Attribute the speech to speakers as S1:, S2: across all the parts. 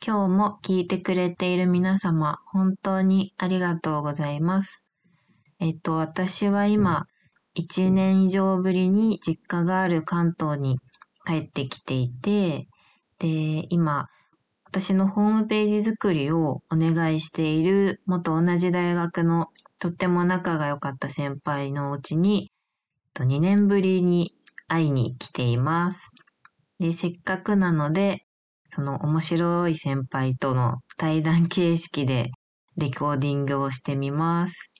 S1: 今日も聞いてくれている皆様、本当にありがとうございます。えっと、私は今、1年以上ぶりに実家がある関東に帰ってきていて、で、今、私のホームページ作りをお願いしている元同じ大学のとっても仲が良かった先輩のうちに、2年ぶりに会いに来ています。で、せっかくなので、その面白い先輩との対談形式でレコーディングをしてみます。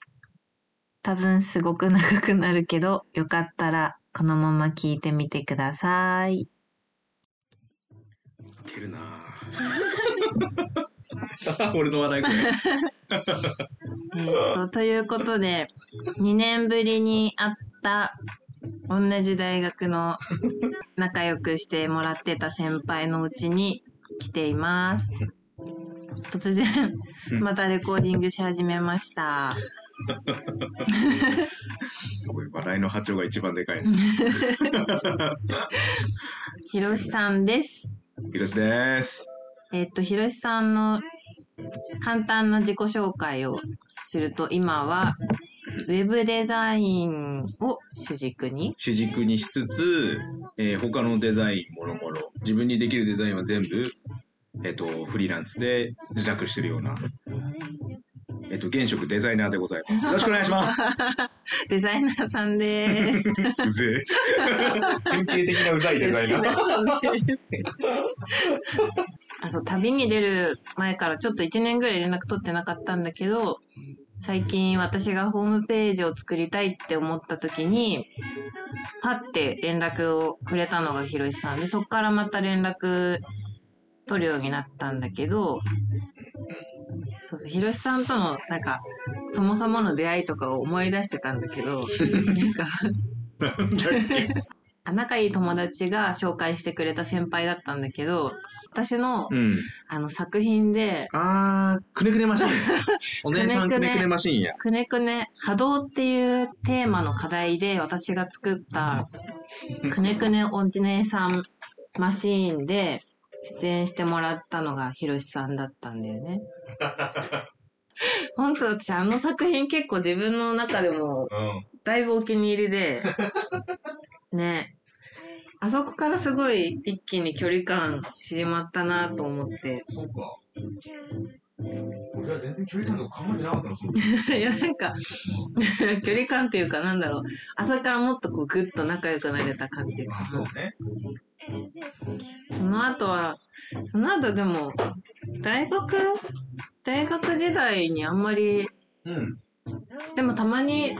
S1: 多分すごく長くなるけど、よかったらこのまま聞いてみてください。
S2: いけるなぁ 俺の話題これ。
S1: えーっと、ということで、2年ぶりに会った同じ大学の仲良くしてもらってた先輩のうちに来ています。突然、またレコーディングし始めました。
S2: すごい、笑いの波長が一番でかいね。
S1: ひろしさんです。
S2: ひろしです。
S1: えーっと、ひろしさんの簡単な自己紹介をすると、今はウェブデザインを主軸に？
S2: 主軸にしつつ、えー他のデザインもろもろ、自分にできるデザインは全部、えっ、と、フリーランスで自宅してるような、えっ、と、現職デザイナーでございます。よろしくお願いします。
S1: デザイナーさんです。
S2: うぜえ。典型的なうざいデザイナー。
S1: あそう旅に出る前からちょっと1年ぐらい連絡取ってなかったんだけど最近私がホームページを作りたいって思った時にパッて連絡をくれたのがひろしさんでそっからまた連絡取るようになったんだけどそうそうひろしさんとのなんかそもそもの出会いとかを思い出してたんだけど なんかあ仲いい友達が紹介してくれた先輩だったんだけど私の
S2: うん。
S1: あの作品で
S2: あー、くねくねマシン。お姉さんくねくねマシンや。
S1: くねくね波動っていうテーマの課題で私が作った くねくねお姉さんマシーンで出演してもらったのがひろしさんだったんだよね。本当私あの作品結構自分の中でも
S2: うん。
S1: だいぶお気に入りで、ね。あそこからすごい一気に距離感縮まったなと思って。
S2: そうか。俺は全然距離感とか考えてなかったの、
S1: いや、なんか、距離感っていうかなんだろう。朝からもっとこうグッと仲良くなれた感じ。
S2: あ、そうね。
S1: その後は、その後でも、大学、大学時代にあんまり、
S2: うん。
S1: でもたまに、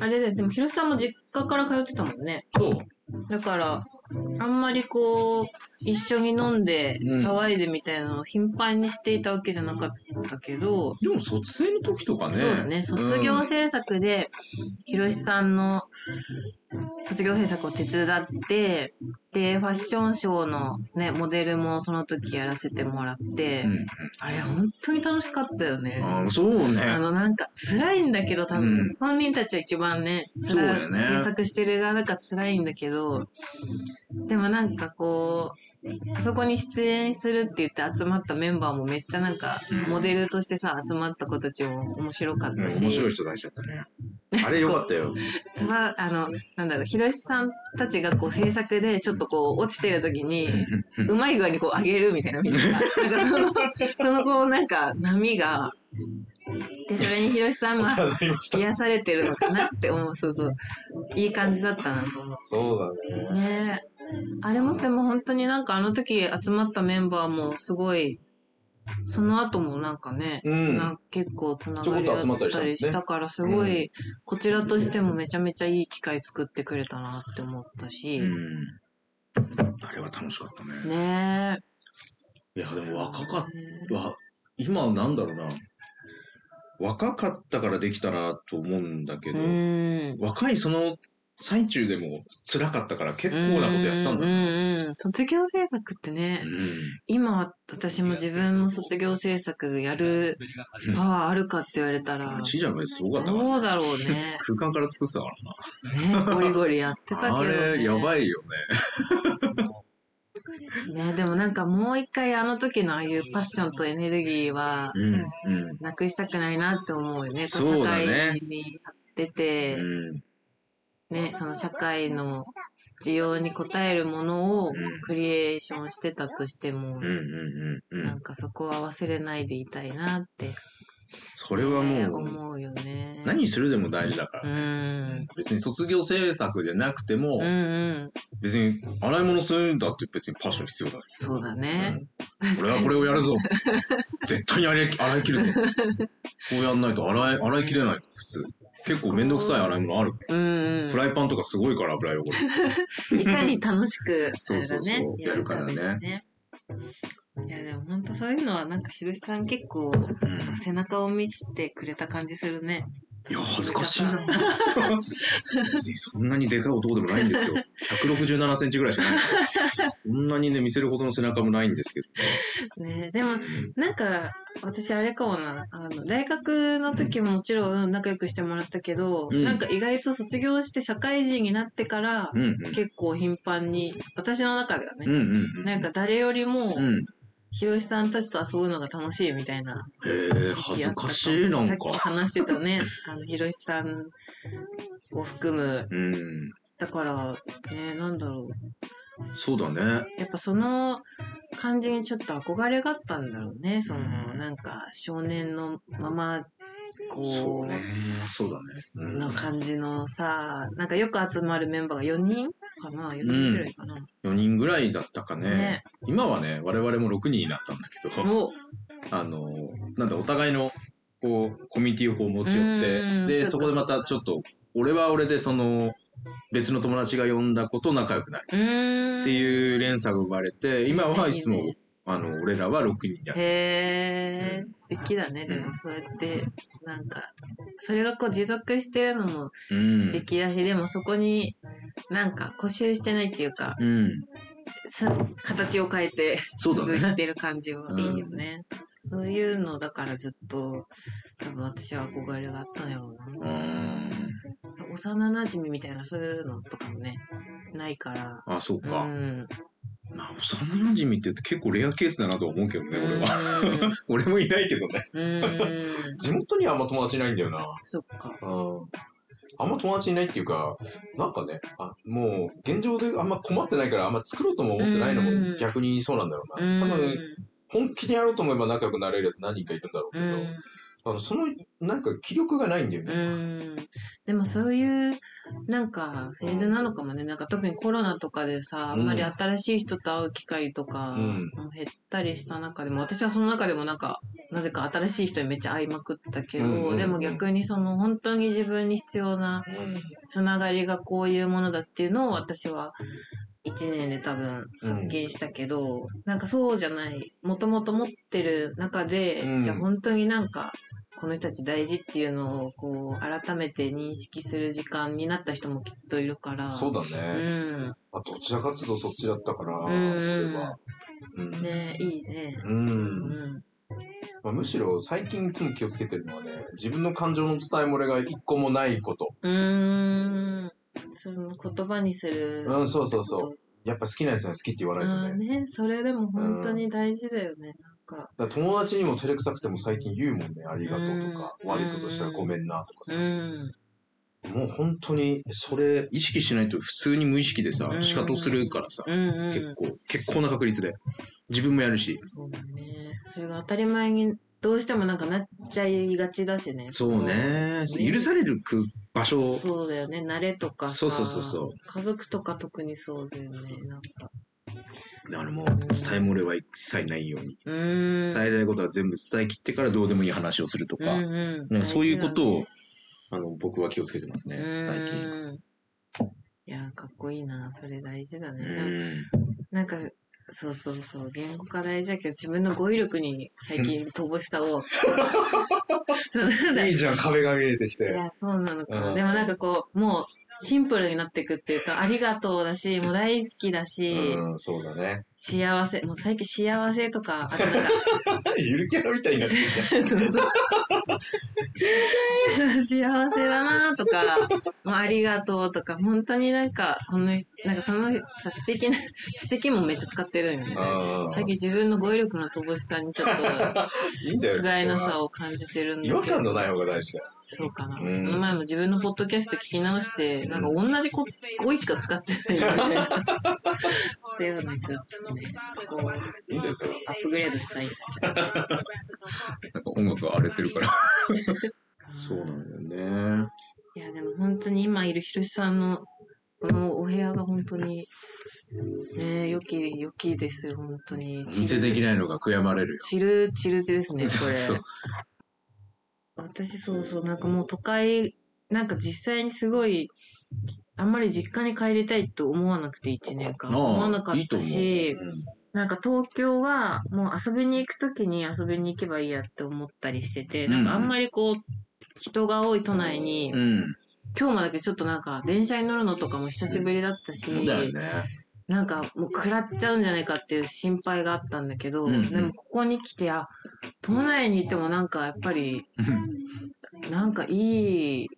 S1: あれで、でも広瀬さんも実家から通ってたもんね。
S2: そう。
S1: だから、あんまりこう、一緒に飲んで
S2: うん。
S1: 騒いでみたいなのを頻繁にしていたわけじゃなかったけど、
S2: でも卒生の時とかね。
S1: そうだね、卒業制作で、ひろしさんの卒業制作を手伝って、で、ファッションショーのね、モデルもその時やらせてもらって、
S2: うん。
S1: あれ本当に楽しかったよね。
S2: あそうね。
S1: あのなんか辛いんだけど多分、
S2: うん
S1: 本人たちは一番ね
S2: そうだよね
S1: 制作してる側だから辛いんだけどでもなんかこうあそこに出演するって言って集まったメンバーもめっちゃなんかモデルとしてさ集まった子たちも面白かっ
S2: うん
S1: たし、
S2: 面白い人たちだったね。あれよかったよ。
S1: すばあのなんだろうひろしさんたちがこう制作でちょっとこう落ちてる時にうまい具合にこう上げるみたいなみんながなんかその そのこうなんか波がでそれにひろしさんは
S2: なりまし
S1: 癒されてるのかなって思う。そうそう。いい感じだったなと思
S2: そうだね。
S1: う。ねえ。あれもでも本当になんかあの時集まったメンバーもすごい、その後もなんかね、
S2: うん
S1: つな結構つながりあ
S2: ったりした
S1: から、すごい、こちらとしてもめちゃめちゃいい機会作ってくれたなって思ったし、
S2: うん。あれは楽しかったね。
S1: ね
S2: いや、
S1: え。
S2: でも若かった。わ今なんだろうな。若かったからできたなと思うんだけ
S1: う
S2: ど、
S1: ん。
S2: 若いその最中でも辛かったから結構なことやってたんだ
S1: うん
S2: ね。
S1: うんうん。卒業制作ってね、
S2: うん
S1: 今は私も自分の卒業制作やるパワーあるかって言われたら、
S2: ちいちゃんがすごかった
S1: どうだろうね。
S2: 空間から作ってたからな。
S1: ね、ゴリゴリやってたけど、ね。
S2: あれ、やばいよね。
S1: ね、でもなんかもう一回あの時のああいうパッションとエネルギーは。なくしたくないなって思うよね。
S2: うだ
S1: 社
S2: ね
S1: 会に出て、
S2: うん。
S1: ね、その社会の需要に応えるものを
S2: うん
S1: クリエーションしてたとしても
S2: うん。うん。うん。うん。
S1: なんかそこは忘れないでいたいなって、
S2: それは
S1: ね
S2: もう、
S1: 思うよね。
S2: 何するでも大事だか
S1: う
S2: ら。
S1: ん。
S2: 別に卒業制作じゃなくても
S1: うん、うん。
S2: 別に洗い物するんだって別にパッション必要だ。
S1: そうだね。
S2: 俺はこれをやるぞ。絶対に洗い洗い切るぞ。こうやんないと洗い、洗い切れない。普通。結構めんどくさい洗い物ある。
S1: うんうん
S2: フ。ライパンとかすごいから油汚れ。
S1: いかに楽しく、あ
S2: そうそうそう
S1: れだね。
S2: やるからね。
S1: いや、でも本当そういうのはなんかひろしさん結構
S2: うん
S1: 背中を見せてくれた感じするね。
S2: いや、恥ずかしいな。別にそんなにでかい男でもないんですよ。167センチぐらいしかない。そんなにね、見せるほどの背中もないんですけど
S1: ねでも
S2: ね。
S1: なんか私あれかもなあの大学の時ももちろん仲良くしてもらったけど、
S2: うん
S1: なんか意外と卒業して社会人になってから
S2: うんうん。
S1: 結構頻繁に私の中ではね、
S2: うんうんうん。
S1: なんか誰よりも
S2: うん。
S1: ひろしさんたちと遊ぶのが楽しいみたいな
S2: へえ、
S1: 時
S2: 恥ずかしい、なん
S1: さっ
S2: か
S1: き。話してたね あのひろしさんを含む
S2: うん。
S1: だからねなんだろ
S2: そうだね。
S1: うやっぱその感じにちょっと憧れがあったんだろうねその
S2: うん
S1: なんか少年のままこ
S2: そうね。そうだね。うん
S1: の感じのさ、なんかよく集まるメンバーが4人かな ?4 人ぐらいかな、
S2: 4人ぐらいだったかね。
S1: ね。
S2: 今はね、我々も6人になったんだけど、
S1: お。
S2: あの、なんだ、お互いの、こう、コミュニティをこう持ち寄っ
S1: うん。
S2: て、で、
S1: そ
S2: こでまたちょっと、俺は俺でその、別の友達が呼んだ子と仲良くなる。っていう連鎖が生まれて、今はいつも、あの、俺らは6人やって
S1: へえ、素敵だね。でもそうやって、なんか、それがこう持続してるのも
S2: うん。
S1: 素敵だし、でもそこになんか固執してないっていうか、
S2: うん。
S1: さ形を変えて。続いてる感じはいいよね。そういうのだからずっと、多分私は憧れがあったんやろう
S2: う
S1: な。
S2: ん。
S1: 幼馴染みたいなそういうのとかもね、ないから。
S2: あ、そう
S1: う
S2: か。
S1: ん。
S2: まあ、幼馴染って結構レアケースだなとは思うけどね、俺は。俺もいないけどね。地元にはあんま友達いないんだよな。
S1: そっか。
S2: うんあんま友達いないっていうか、なんかね、あもう現状であんま困ってないからあんま作ろうとも思ってないの
S1: うん
S2: も逆にそうなんだろう
S1: うん
S2: な。多分、本気でやろうと思えば仲良くなれるやつ何人かいるんだろうけど、
S1: うん。
S2: あのその、なんか気力がないんだよ
S1: う
S2: ね。
S1: ん。でもそういう、なんか、フェーズなのかもね。なんか特にコロナとかでさ、あんまり新しい人と会う機会とか、減ったりした中でも、私はその中でもなんか、なぜか新しい人にめっちゃ会いまくってたけど、
S2: うんうんうん
S1: でも逆にその本当に自分に必要なつながりがこういうものだっていうのを私は一年で多分
S2: うん
S1: 発見したけど、なんかそうじゃない、もともと持ってる中で、
S2: うん
S1: じゃあ本当になんか、この人たち大事っていうのをこう改めて認識する時間になった人もきっといるから。
S2: そうだ
S1: う
S2: ね。
S1: ん。
S2: あどちらかっていうとそっちだったから、
S1: うん。
S2: うん
S1: ねいいね。
S2: う。
S1: うんん。
S2: まあ、むしろ最近いつも気をつけてるのはね、自分の感情の伝え漏れが一個もないこと。
S1: うーん。その言葉にする。
S2: うん、そうそうそう。やっぱ好きなやつは好きって言わないとね。
S1: ね、それでも本当に大事だよね。なんか。
S2: 友達にも照れくさくても最近言うもんね、ありがとうとか、
S1: うん
S2: 悪いことしたらごめんなとか
S1: う
S2: さ。
S1: ん。
S2: もう本当に、それ意識しないと普通に無意識でさ
S1: う、ん
S2: 仕方をするからさ。結構、結構な確率で。自分もやるし。
S1: そうだね。それが当たり前にどうしてもなんかなっちゃいがちだしね。
S2: そうね。
S1: ね
S2: 許されるく場所を、
S1: そうだよね。慣れとかさ。
S2: そうそうそうそう
S1: 家族とか特にそうだよね。なんか。
S2: だからもう伝え漏れは一切ないように。
S1: うーん。
S2: 伝えたいことは全部伝え切ってからどうでもいい話をするとか、
S1: うんうん
S2: なんかそういうことをあの、僕は気をつけてますね最近。
S1: うんいや、かっこいいな。それ大事だ
S2: う
S1: ね。
S2: ん。
S1: なんか、そうそうそう。言語化大事だけど、自分の語彙力に最近 乏しさを。
S2: いいじゃん、壁が見えてきて。
S1: いや、そうなのかな。
S2: うん
S1: でもなんかこう、もう、シンプルになっていくっていうか、ありがとうだし、もう大好きだし、
S2: うん、そうだね。
S1: 幸せ、もう最近幸せとか、あとなんか、
S2: ゆるキャラみたいになってるじゃん。
S1: そう 幸せだなとか、もうありがとうとか、本当になんか、この、なんかそのさ、素敵な、素敵もめっちゃ使ってるんよね。
S2: あ
S1: 最近自分の語彙力の乏しさにちょっと、
S2: あ。いいんだよ。
S1: 不甲斐なさを感じてるんだけ
S2: 違
S1: ど。
S2: 和感のない方が大事だよ。
S1: そうかな。こ
S2: うん
S1: の前も自分のポッドキャスト聞き直して、なんか同じこ語彙しか使ってないよね。っていうのにちょっとね、そこを
S2: いいんだよ、それは。
S1: アップグレードしたい。
S2: なんか音楽が荒れてるから。そうなんだよね。
S1: いや、でも本当に今いるひろしさんのこのお部屋が本当に、ね、良き、良きですよ、本当に。
S2: お見せできないのが悔やまれるよ。
S1: チル、チルですね、これ。
S2: そうそう
S1: 私、そうそう、なんかもう都会、なんか実際にすごい、あんまり実家に帰りたいと思わなくて、1年間。思わなかったし、
S2: うん
S1: なんか東京はもう遊びに行くときに遊びに行けばいいやって思ったりしてて、なんかあんまりこう、人が多い都内に、
S2: うん。
S1: 今日もだけちょっとなんか電車に乗るのとかも久しぶりだったし、
S2: そうだよね。
S1: なんかもう食らっちゃうんじゃないかっていう心配があったんだけど、
S2: うんうん
S1: でもここに来て、あ、都内にいてもなんかやっぱり、なんかいい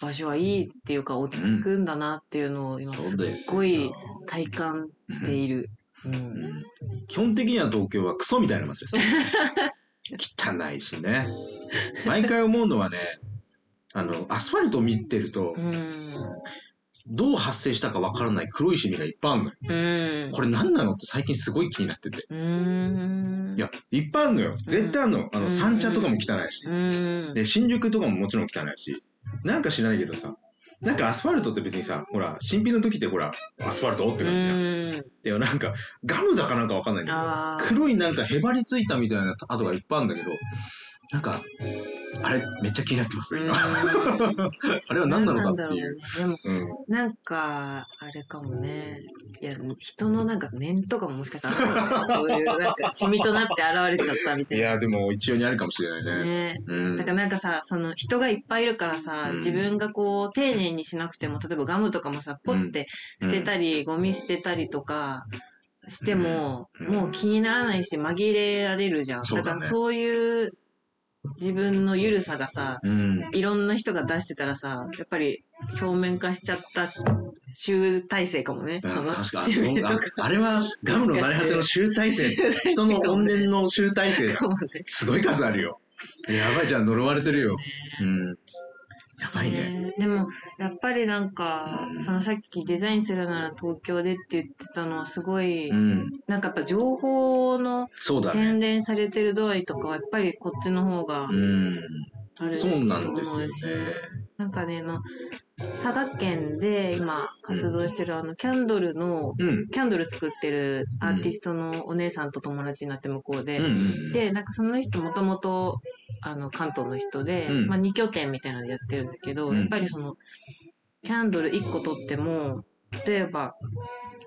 S1: 場所はいいっていうか落ち着くんだなっていうのを今
S2: そ
S1: すっごい体感している。うん
S2: うん基本的には東京はクソみたいな街ですね。汚いしね。毎回思うのはね、あの、アスファルトを見てると
S1: う、ん。
S2: どう発生したかわからない黒いシミがいっぱいあるのよ。
S1: うん。
S2: これ何なのって最近すごい気になってて。
S1: うん。
S2: いや、いっぱいあるのよ。絶対あるの。あの、
S1: うん
S2: 三茶とかも汚いし。
S1: うん。
S2: で、新宿とかももちろん汚いし。なんか知らないけどさ、なんかアスファルトって別にさ、ほら、新品の時ってほら、アスファルトって
S1: う
S2: 感じじゃん。
S1: ん。
S2: いや、なんか、ガムだかなんかわかんないけど、黒いなんかへばりついたみたいな跡がいっぱいあるんだけど、なんか、あれ、めっちゃ気になってます、
S1: うん
S2: 今。あれは何なのかっていう。
S1: なんだろうね。でも、
S2: うん。
S1: なんか、あれかもね。いや、人のなんか念とかももしかしたらそういう、なんか、シミとなって現れちゃったみたいな。
S2: いや、でも一応にあるかもしれないね。
S1: ね。
S2: うん
S1: だ。からなんかさ、その人がいっぱいいるからさ、
S2: うん
S1: 自分がこう、丁寧にしなくても、例えばガムとかもさ、ポッて捨てたり、ゴミ捨てたりとかしても、
S2: うん
S1: もう気にならないし、紛れられるじゃん。
S2: だね
S1: からそういう自分の緩さがさ、
S2: うん。
S1: いろんな人が出してたらさ、やっぱり表面化しちゃった集大成かもね。
S2: あ
S1: その
S2: あれはガムの慣れ果ての集大成。人の怨念の集大成。すごい数あるよ。やばいじゃん、呪われてるよ。うん。やばいね。
S1: ねでも、やっぱりなんか
S2: う、ん
S1: そのさっきデザインするなら東京でって言ってたのはすごい、
S2: うん。
S1: なんかやっぱ情報の洗
S2: ね。
S1: 練されてる度合いとかはやっぱりこっちの方が
S2: うん。
S1: ある
S2: そうなん
S1: と
S2: ですよね
S1: 思うし、。なんかね、あの、佐賀県で今活動してるあの、キャンドルの、
S2: うん。
S1: キャンドル作ってるアーティストのお姉さんと友達になって向こうで。で、なんかその人もともと、あの、関東の人で、
S2: うん。
S1: まあ2拠点みたいなのでやってるんだけど、
S2: うん。
S1: やっぱりその、キャンドル1個取っても、例えば、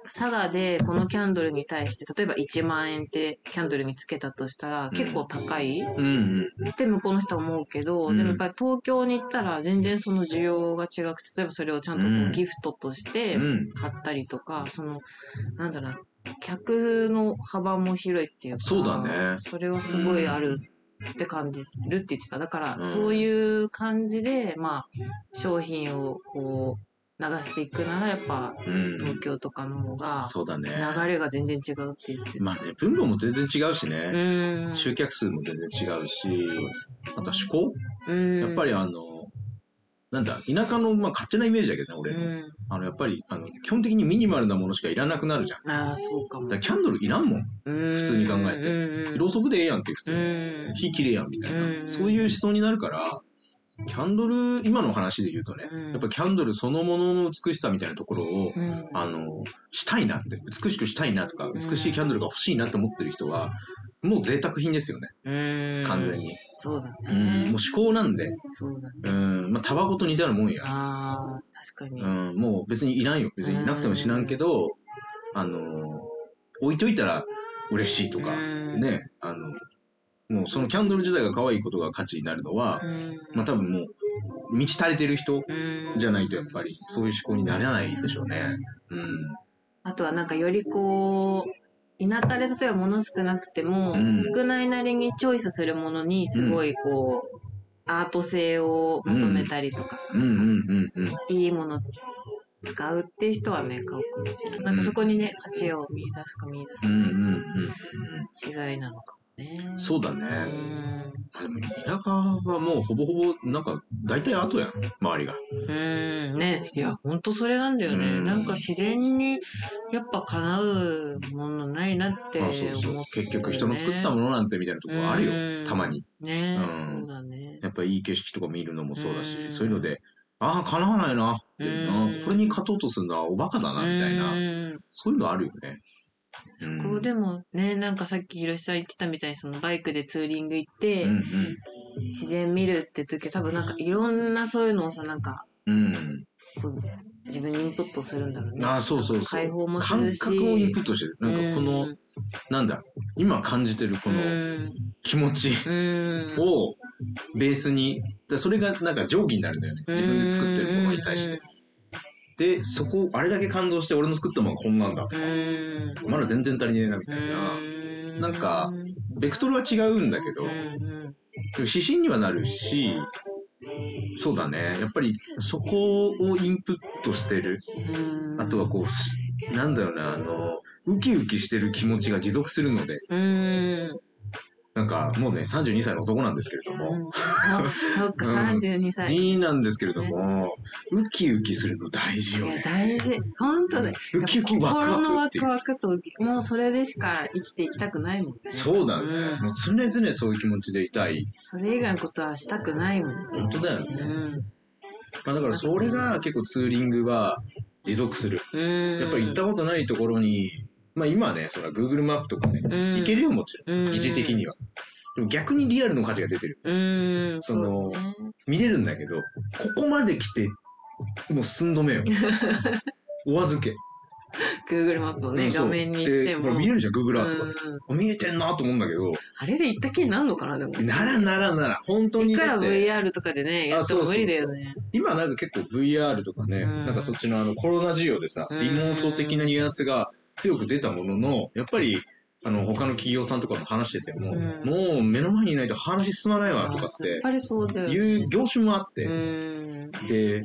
S1: 佐賀でこのキャンドルに対して、例えば1万円ってキャンドルにつけたとしたら、結構高い？
S2: うんうん。
S1: って向こうの人は思うけど、
S2: うん
S1: でもやっぱり東京に行ったら全然その需要が違くて、例えばそれをちゃんとこ
S2: う
S1: うん。ギフトとして
S2: うん。
S1: 買ったりとか、その、なんだろうな、客の幅も広いっていうか、
S2: そうだね。
S1: それはすごいあるって感じるって言ってた。だから、
S2: うん
S1: そういう感じで、まあ、商品をこう、流していくなら、やっぱ、
S2: うん。
S1: 東京とかの方が、
S2: そうだね。
S1: 流れが全然違うって言ってた。
S2: まあね、分母も全然違うし
S1: う
S2: ね。
S1: ん。
S2: 集客数も全然違うし、あとは思考
S1: うん。
S2: やっぱりあの、なんだ、田舎の、まあ、勝手なイメージだけどね、
S1: う
S2: 俺の。
S1: ん。
S2: あの、やっぱり、あの、基本的にミニマルなものしかいらなくなるじゃん。
S1: ああ、そうかも。
S2: らキャンドルいらんもん。
S1: 普
S2: 普通に考えて
S1: て
S2: ろうそくでええやんって、普通に。
S1: うん。
S2: 火綺麗やんみたいな、
S1: うん
S2: そういう思想になるから、キャンドル、今の話で言うとね、
S1: うん
S2: やっぱキャンドルそのものの美しさみたいなところを、
S1: うん。
S2: あの、したいなって、美しくしたいなとか、美しいキャンドルが欲しいなって思ってる人は、もう贅沢品ですよね、
S1: うん。
S2: 完全。に。
S1: そうだ
S2: うん、もう
S1: ね。
S2: 思考なんで、
S1: そうだね。
S2: うん、まあ、タバコと似たようなもんや。
S1: ああ、確かに。
S2: うん、もう別にいらんよ。別になくても知らんけど、あの、置いといたら嬉しいとか、
S1: うん。
S2: ね、あの、もうそのキャンドル自体が可愛いことが価値になるのは、
S1: うん。
S2: まあ多分もう、満ち足りてる人
S1: うん。
S2: じゃないとやっぱりそういう思考になれないでしょうね。うん。
S1: あとはなんかよりこう、田舎で例えば物少なくても、
S2: うん。
S1: 少ないなりにチョイスするものにすごいこう、アート性を求めたりとかさ、
S2: うん。うんうんうん。
S1: いいもの使うっていう人はね、買うかもしれない。なんかそこにね、価値を見出すか見出すか
S2: うんうんうん。
S1: 違いなのかもね。
S2: そうだね。
S1: うん。
S2: あでも田舎はもうほぼほぼ、なんか、大体後やん、周りが。
S1: うん、ね。いや、ほんとそれなんだよね。
S2: うん
S1: なんか自然に、やっぱ叶うものないなって思って、
S2: あそうそう。結局人の作ったものなんてみたいなとこある
S1: うん
S2: よ、たまに。
S1: ね、
S2: うん
S1: そうだね。
S2: やっぱいい景色とか見るのもそうだし
S1: う、ん
S2: そういうので、ああ、叶わないなってこれに勝とうとするのはおバカだな、みたいな、
S1: うん
S2: そういうのあるよね。うん
S1: こうでもね、なんかさっきひろしさん言ってたみたいに、そのバイクでツーリング行って、
S2: うん
S1: 自然見るって時は多分なんかいろんなそういうのをさ、なんか、
S2: うん。うん。
S1: こう自分にインプットするんだろうね。
S2: ああ、そうそうそう。
S1: 解放もす
S2: 感
S1: るし。
S2: 覚をインプットしてる。なんかこの、
S1: うん
S2: なんだ、今感じてるこの
S1: うん
S2: 気持ち
S1: うん
S2: をベースに、だそれがなんか定規になるんだよね。自分で作ってるものに対して。で、そこ、あれだけ感動して俺の作ったものがこんなんだ。
S1: うん。
S2: まだ全然足りねえな、みたいな。なんかベクトルは違うんだけど、指針にはなるし、そうだね。やっぱりそこをインプットしてる。
S1: うん
S2: あとはこう、なんだろうな、あの、ウキウキしてる気持ちが持続するので、
S1: うん。
S2: なんかもうね、32歳の男なんですけれども、
S1: あ、そっか、
S2: うん
S1: 32歳。い
S2: いいなんですけれども、ウキウキするの大事よ。
S1: 大事。本当だよ。
S2: ウキウキワク
S1: 心のワ
S2: ワクっていう。
S1: クワクと、もうそれでしか生きていきたくないもんね。
S2: そうだね。
S1: うん
S2: もう常々そういう気持ちでいたい。
S1: それ以外のことはしたくないもんね。
S2: 本当だよね。
S1: うん。
S2: まあ、だからそれが結構ツーリングは持続する。
S1: うん。
S2: やっぱり行ったことないところに、まあ今はね、そら Google マップとかね、
S1: うん
S2: 行けるよもちろん。
S1: うん
S2: 疑似的には。でも逆にリアルの価値が出てる。
S1: うん。
S2: その見れるんだけど、ここまで来て、もう寸止めよ。お預け。
S1: Google マップをね、画面にしても。
S2: ら見れるじゃん、Google
S1: う
S2: Earth とかで。
S1: ん
S2: 見えてんなと思うんだけど、
S1: あれで行った気になるのかな、でも。
S2: ならならなら、本当に
S1: いくら VR とかでね、やっても無理だよね。
S2: 今なんか結構 VR とかね、
S1: うん
S2: なんかそっちのあのコロナ需要でさ、
S1: うん
S2: リモート的なニュアンスが強く出たものの、やっぱり、あの、他の企業さんとかも話してても、
S1: うん
S2: もう目の前にいないと話進まないわとかって
S1: やっぱりそうだよね。
S2: いう業種もあって、
S1: うん。
S2: で、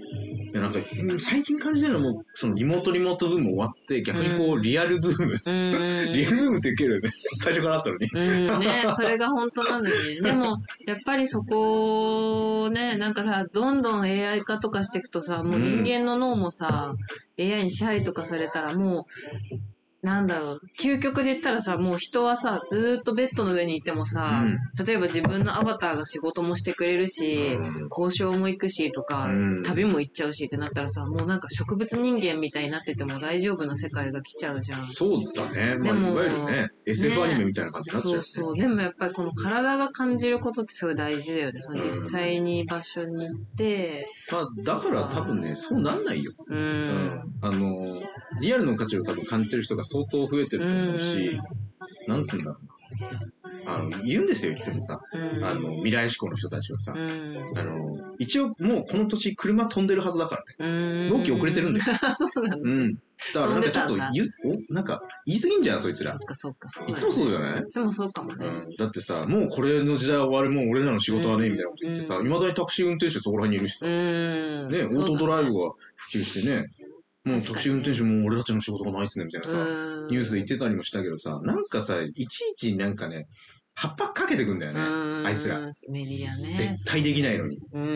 S2: なんか、うん最近感じてるのはもう、そのリモートリモートブーム終わって、逆にこう、
S1: うん
S2: リアルブーム、
S1: うん。
S2: リアルブームって受けるよね。最初からあったのに。
S1: うんね、それが本当なんだよね。でも、やっぱりそこをね、なんかさ、どんどん AI 化とかしていくとさ、もう人間の脳もさ、AI に支配とかされたらもう、なんだろう、究極で言ったらさ、もう人はさ、ずーっとベッドの上にいてもさ、例えば自分のアバターが仕事もしてくれるし、
S2: うん
S1: 交渉も行くしとか、
S2: うん
S1: 旅も行っちゃうしってなったらさ、もうなんか植物人間みたいになってても大丈夫な世界が来ちゃうじゃん。
S2: そうだね。まあ、
S1: でも
S2: いわゆるね、SF アニメみたいな感じになっちゃうよね。
S1: そうそう。でもやっぱりこの体が感じることってすごい大事だよね。その実際に場所に行って、
S2: まあ、だから多分ね、そうなんないよ。
S1: う。
S2: うんん。あの、リアルの価値を多分感じてる人が相当増えてると思うし、なんつうんだろうな。あの、言うんですよ、いつもさ。
S1: うん。
S2: あの、未来志向の人たちはさ。
S1: うん。
S2: あの、一応もうこの年車飛んでるはずだからね。
S1: うん。
S2: 納期遅れてるんだよ。
S1: そうなんだ。
S2: うん。だからなんかちょっと言う、お、なんか言い過ぎんじゃん、そいつら
S1: そっ。かそっか、そう
S2: いつもそうじゃない？
S1: いつもそうかもね。
S2: うん、だってさ、もうこれの時代は終わる、もう俺らの仕事はね、みたいなこと言ってさ、
S1: う
S2: いまだにタクシー運転手そこら辺にいるしさ、
S1: うん。
S2: ね、オートドライブが普及してね、もうタクシー運転手もう俺たちの仕事がないっすね、みたいなさ、
S1: うん。
S2: ニュースで言ってたりもしたけどさ、なんかさ、いちいちなんかね、葉っぱかけてくんだよね、
S1: うん
S2: あいつら。。
S1: メディアね。
S2: 絶対できないのに。
S1: うんう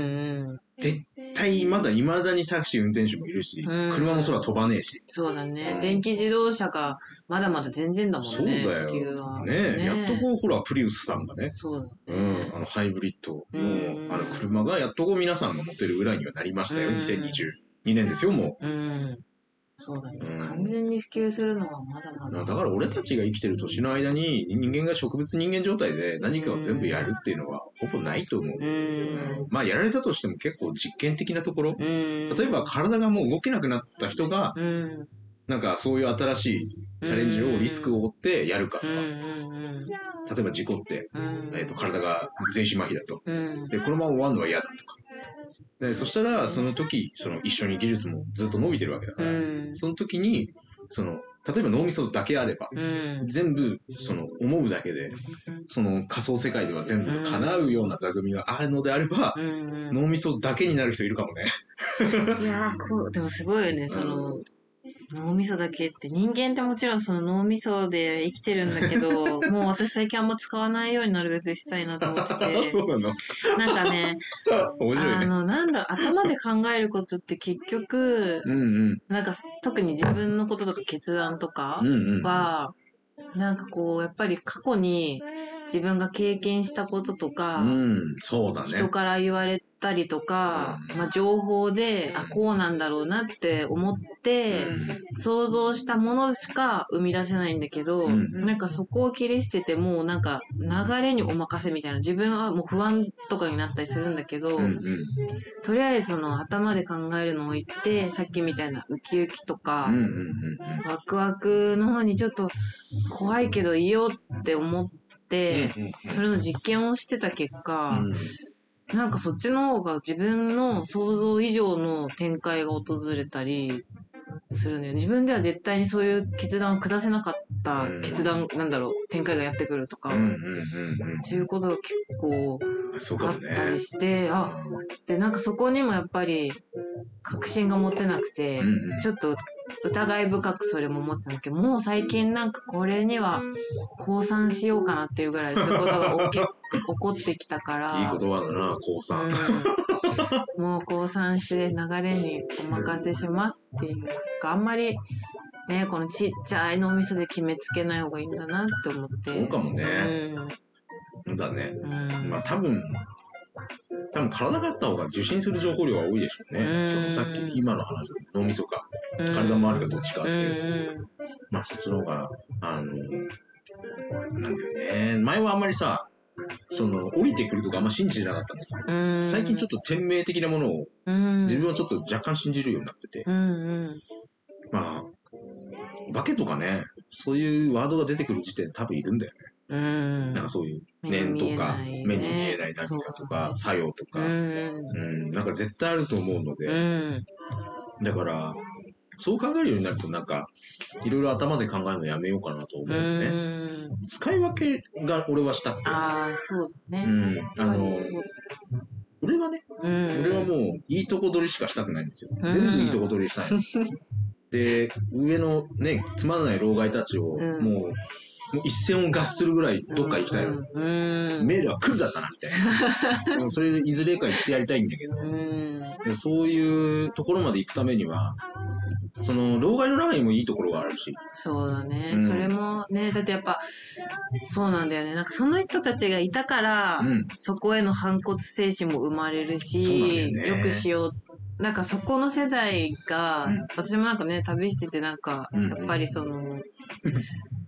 S1: ん。
S2: 絶対、まだ未だにタクシー運転手もいるし、
S1: うん
S2: 車も空飛ばねえし。
S1: そうだね
S2: う。ん
S1: 電気自動車がまだまだ全然だもんね。
S2: そうだよねえ、やっとこう、ほら、プリウスさんがね、
S1: そうだ
S2: うん
S1: ね。、
S2: あの、ハイブリッドの、
S1: うん
S2: あの、車がやっとこう皆さんが持ってるぐらいにはなりましたよ、
S1: うん
S2: 2022年ですよ、も
S1: うん。そうだね。
S2: うん
S1: 完全に普及するのはまだま
S2: う。
S1: だ。
S2: だから俺たちが生きてる年の間に人間が植物人間状態で何かを全部やるっていうのはほぼないと思う。
S1: う
S2: うん
S1: ん。
S2: まあやられたとしても結構実験的なところ。
S1: うん。
S2: 例えば体がもう動けなくなった人が、
S1: うん。
S2: なんかそういう新しいチャレンジをリスクを負ってやるかとか、例えば事故って、
S1: うん。
S2: えっと体が全身麻痺だと。
S1: うん。
S2: で、このまま終わるのは嫌だとか。でそしたら、その時、その一緒に技術もずっと伸びてるわけだか
S1: う
S2: ら、
S1: ん。
S2: その時に、その、例えば脳みそだけあれば、
S1: うん。
S2: 全部その思うだけで、その仮想世界では全部叶うような座組があるのであれば、
S1: うん。
S2: 脳みそだけになる人いるかもね。
S1: いやーこう、でもすごいよね、その、脳みそだけって、人間ってもちろんその脳みそで生きてるんだけど、もう私最近あんま使わないようになるべくしたいなと思ってて、
S2: そうなの
S1: なんかね、
S2: 面白いね。
S1: あの、なんだ、頭で考えることって結局、
S2: うんうん。
S1: なんか特に自分のこととか決断とか
S2: うんうん。
S1: は、なんかこう、やっぱり過去に自分が経験したこととか、
S2: うん、そうだね
S1: 人。から言われたりとか、
S2: うん
S1: まあ、情報で、あ、こうなんだろうなって思って、想像したものしか生み出せないんだけど、
S2: うん
S1: なんかそこを切り捨ててもうなんか流れにお任せみたいな自分はもう不安とかになったりするんだけど、
S2: うんうん。
S1: とりあえずその頭で考えるのを言ってさっきみたいなウキウキとか、
S2: うんうんうん
S1: ワクワクの方にちょっと怖いけどいいよって思って、
S2: うん。
S1: それの実験をしてた結果、
S2: うん。
S1: なんかそっちの方が自分の想像以上の展開が訪れたりするんだよ。ね。自分では絶対にそういう決断を下せなかった決断、なんだろう、展開がやってくるとか、
S2: うんうん
S1: っ
S2: うんうん。
S1: ていうことが結構あったり
S2: ね。
S1: して、あ、で、なんかそこにもやっぱり確信が持てなくて、
S2: うんうん
S1: ちょっと疑い深くそれも思ってたんだけど、もう最近なんかこれには降参しようかなっていうぐらいそういうことが起き起こってきたから。
S2: いい言葉だな、高三。
S1: うん、もう降参して流れにお任せしますっていうかあんまりねこのちっちゃい脳みそで決めつけない方がいいんだなって思って
S2: そうかもね。そうだね。
S1: うん、うん
S2: まあ多分、多分体があった方が受信する情報量は多いでしょう
S1: う
S2: ね。
S1: ん
S2: そのさっき、今の話、脳みそか、
S1: うん
S2: 体もあるかどっちかって
S1: うん
S2: いう。まあそっちの方が、あの、なんだよね。前はあんまりさ、その、降りてくるとかあんま信じてなかったんだけど、
S1: うん、
S2: 最近ちょっと天命的なものを
S1: うん、
S2: 自分はちょっと若干信じるようになってて、まあ、化けとかね、そういうワードが出てくる時点で多分いるんだよね。
S1: うん。
S2: なんかそういう念とか、目に見えない何かとか、作用とか、
S1: うん。
S2: うん、なんか絶対あると思うの
S1: う
S2: で、
S1: ん。
S2: だから、そう考えるようになると、なんか、いろいろ頭で考えるのやめようかなと思
S1: う
S2: ね。
S1: ん。
S2: 使い分けが俺はしたくて。
S1: ああそうだね、
S2: うん、あの、俺はね、
S1: うん、
S2: 俺はもう、いいとこ取りしかしたくないんですよ。
S1: うん。
S2: 全部いいとこ取りしたい。で、上のね、つまらない老害たちを、
S1: うん。
S2: もう、もう一線を合するぐらいどっか行きたいの。
S1: うんうん
S2: メールはクズだったな、みたいな。それでいずれか言ってやりたいんだけど、
S1: うん
S2: でそういうところまで行くためには、その、老害の中にもいいところがあるし、
S1: そうだね、
S2: うん
S1: それもね、だってやっぱ、そうなんだよね。なんかその人たちがいたから、
S2: うん。
S1: そこへの反骨精神も生まれるし、
S2: だよね
S1: よくしよう。なんかそこの世代が、
S2: うん。
S1: 私もなんかね、旅しててなんか、
S2: うん。
S1: やっぱりその、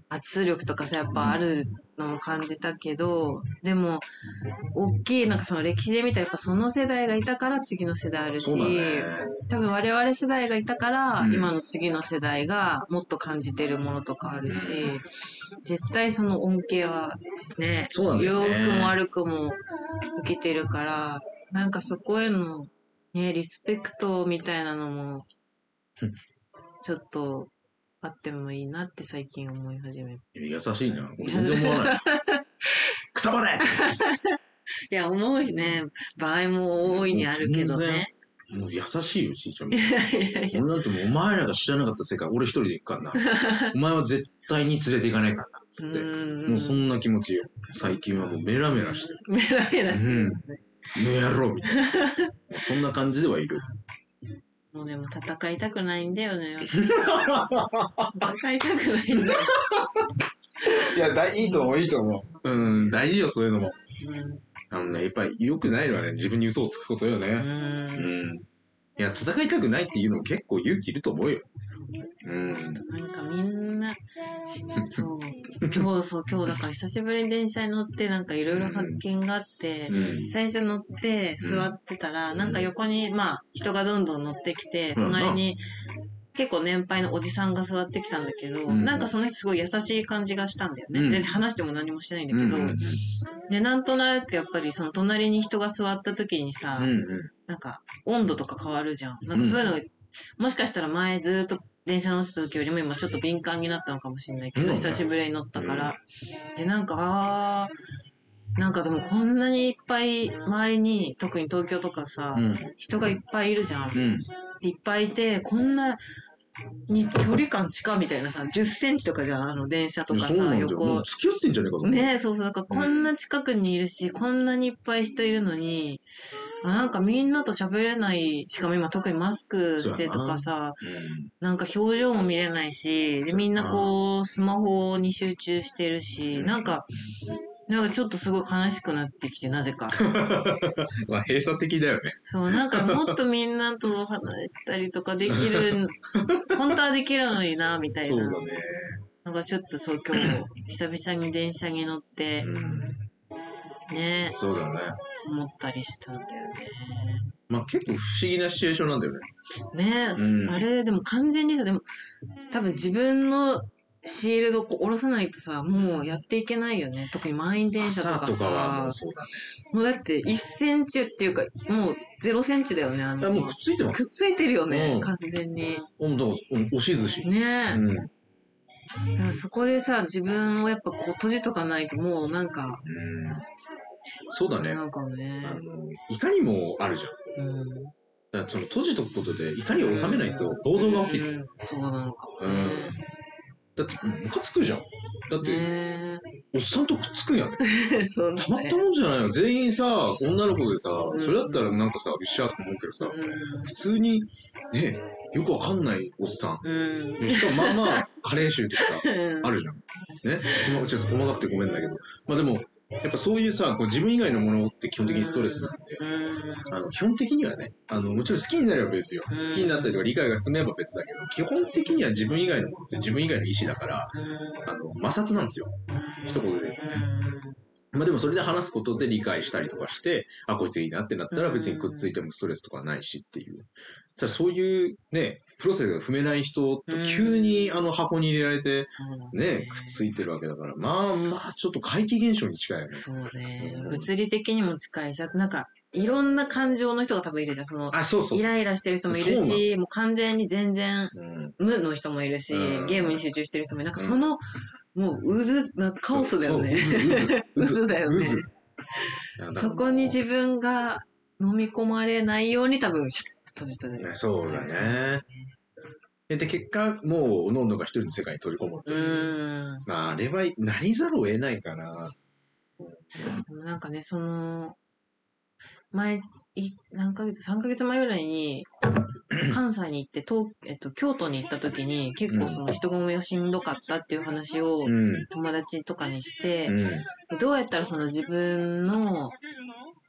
S1: 圧力とかさ、やっぱあるのも感じたけど、でも、大きい、なんかその歴史で見たらやっぱその世代がいたから次の世代あるし、
S2: ね。
S1: 多分我々世代がいたから、
S2: うん。
S1: 今の次の世代がもっと感じてるものとかあるし、絶対その恩恵はね、
S2: そうなんだよね。
S1: 良くも悪くも受けてるから、なんかそこへのね、リスペクトみたいなのも
S2: うん、
S1: ちょっとあってもいいなって最近思い始めた。
S2: いや優しいな。俺全然思わない。くたばれ
S1: いや、思うね、場合も大いにあるけどね。
S2: もう優しいよ、ちいちゃん。
S1: いやいや
S2: 俺なんてもうお前らが知らなかった世界、俺一人で行くからな。お前は絶対に連れて行かないからな。つって。
S1: うん
S2: もうそんな気持ちよ。最近はもうメラメラしてる。
S1: メラメラしてるよね。
S2: ねやろうみたいな。そんな感じではいる。
S1: もうでも戦いたくないんだよね。戦いたくないんだよ。
S2: いや、だいいと思う、いいと思う。うん、大事よ、そういうのも。
S1: うん
S2: あのね、やっぱり良くないのはね、自分に嘘をつくことよね。
S1: うん
S2: うん。いや、戦いたくないっていうのも結構勇気いると思うよ。うん。
S1: なんかみんな、そう、今日そう、今日だから久しぶりに電車に乗ってなんかいろいろ発見があって、
S2: うん。
S1: 最初乗って座ってたら、なんか横に、まあ人がどんどん乗ってきて、
S2: うん
S1: 隣に結構年配のおじさんが座ってきたんだけど、
S2: うん
S1: なんかその人すごい優しい感じがしたんだよね。
S2: うん
S1: 全然話しても何もしてないんだけど、
S2: うん。うん。
S1: で、なんとなくやっぱりその隣に人が座った時にさ、
S2: うん。
S1: なんか温度とか変わるじゃん。なんかそういうのが、もしかしたら前ずっと電車乗ってた時よりも今ちょっと敏感になったのかもしれないけど、
S2: うん
S1: 久しぶりに乗ったから。で、なんか、あー、なんかでもこんなにいっぱい周りに、特に東京とかさ、
S2: うん。
S1: 人がいっぱいいるじゃん。
S2: うん。
S1: いっぱいいて、こんなに距離感近みたいなさ、10センチとかじゃん、あの電車とかさ、横
S2: う。付き合ってんじゃねえかと。
S1: ねえ、そうそう、なんかこんな近くにいるし、こんなにいっぱい人いるのに、あなんかみんなと喋れない、しかも今特にマスクしてとかさ、
S2: うん。
S1: なんか表情も見れないし、でみんなこう、スマホに集中してるし、
S2: うん
S1: なんか、なんかちょっとすごい悲しくなってきて、なぜか。
S2: まあ、閉鎖的だよね。
S1: そう、なんかもっとみんなと話したりとかできる、本当はできるのにな、みたいな。
S2: そうだね。
S1: なんかちょっとそう、今日、久々に電車に乗って
S2: う、ん。
S1: ね、
S2: そうだね。
S1: 思ったりしたんだよ
S2: まあ、結構不思議なシチュエーションなんだよね。
S1: ね。ね、
S2: うん
S1: あれ、でも完全にさ、でも、多分自分のシールドをこう下ろさないとさ、もうやっていけないよね。特に満員電車とか
S2: 朝とかはも
S1: さ
S2: う、そうだね。
S1: もうだって1センチっていうか、もう0センチだよね、あ
S2: あ
S1: の。
S2: もうくっついてます。
S1: くっついてるよね、
S2: うん
S1: 完全に。
S2: うん、だから、うん押し寿司。
S1: ね
S2: うん。
S1: そこでさ、自分をやっぱこう閉じとかないともうなんか、
S2: うん。そうだね。
S1: なんかね
S2: あ、の、いかにもあるじゃん。
S1: うん。
S2: だその閉じとくことで、いかに収めないと暴動が起きる。
S1: うんそうなのかも
S2: うん
S1: ね。
S2: だって、ムカつくじゃん。だって、
S1: ね
S2: おっさんとくっつくんやね。
S1: そうだ
S2: たまっ
S1: ね
S2: たもんじゃないよ。全員さ、女の子でさ
S1: う、ん
S2: それだったらなんかさ、一緒だと思うけどさ、
S1: う
S2: 普通に、ね、よくわかんないおっさん。
S1: ん。うん。
S2: しかもまあまあ、加齢臭とかあるじゃん。ね？ちょっと細かくてごめんだけど。まあでも、やっぱそういうさ、こう自分以外のものって基本的にストレスなんで、
S1: うん。
S2: あの、基本的にはね、あの、もちろん好きになれば別よ。
S1: うん
S2: 好きになったりとか理解が進めば別だけど、基本的には自分以外のものって自分以外の意思だから、あの、摩擦なんですよ。一言で。まあでもそれで話すことで理解したりとかして、あ、こいついいなってなったら別にくっついてもストレスとかないしっていう。ただそういうね、プロセスが踏めない人と急にあの箱に入れられて、ね、くっついてるわけだから、まあまあ、ちょっと怪奇現象に近いよね。
S1: そうね
S2: うん。
S1: 物理的にも近いし、あとなんか、いろんな感情の人が多分いるじゃん。その、
S2: あ、そうそう。
S1: イライラしてる人もいるし、もう完全に全然
S2: うん
S1: 無の人もいるし、
S2: うん
S1: ゲームに集中してる人もいる。なんかその、もう渦なカオスだよね。
S2: 渦、
S1: だよねそこに自分が飲み込まれないように多分、シュッと閉じたんだよ
S2: ねそうだね。で、で結果、もう、のんのが一人の世界に閉じこもって
S1: う
S2: る。まあ、あれは、なりざるを得ないかな。
S1: なんかね、その、前、い何ヶ月、3ヶ月前ぐらいに、関西に行って、東えっと、京都に行った時に、結構その人混みがしんどかったっていう話を
S2: うん。
S1: 友達とかにして、
S2: うん。
S1: どうやったらその自分の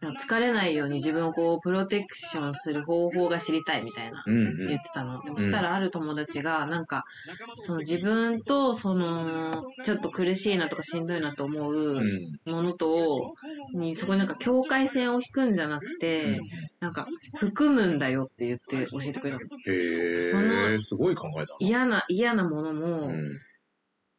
S1: 疲れないように自分をこうプロテクションする方法が知りたいみたいな
S2: うん。
S1: 言ってたの。でもしたらある友達がなんかその自分とそのちょっと苦しいなとかしんどいなと思う
S2: うん。
S1: ものとにそこになんか境界線を引くんじゃなくてなんか含むんだよって言って教えてくれたの。
S2: へ
S1: その
S2: え、すごい考えだ
S1: 嫌な嫌なもの
S2: な。
S1: も
S2: うん。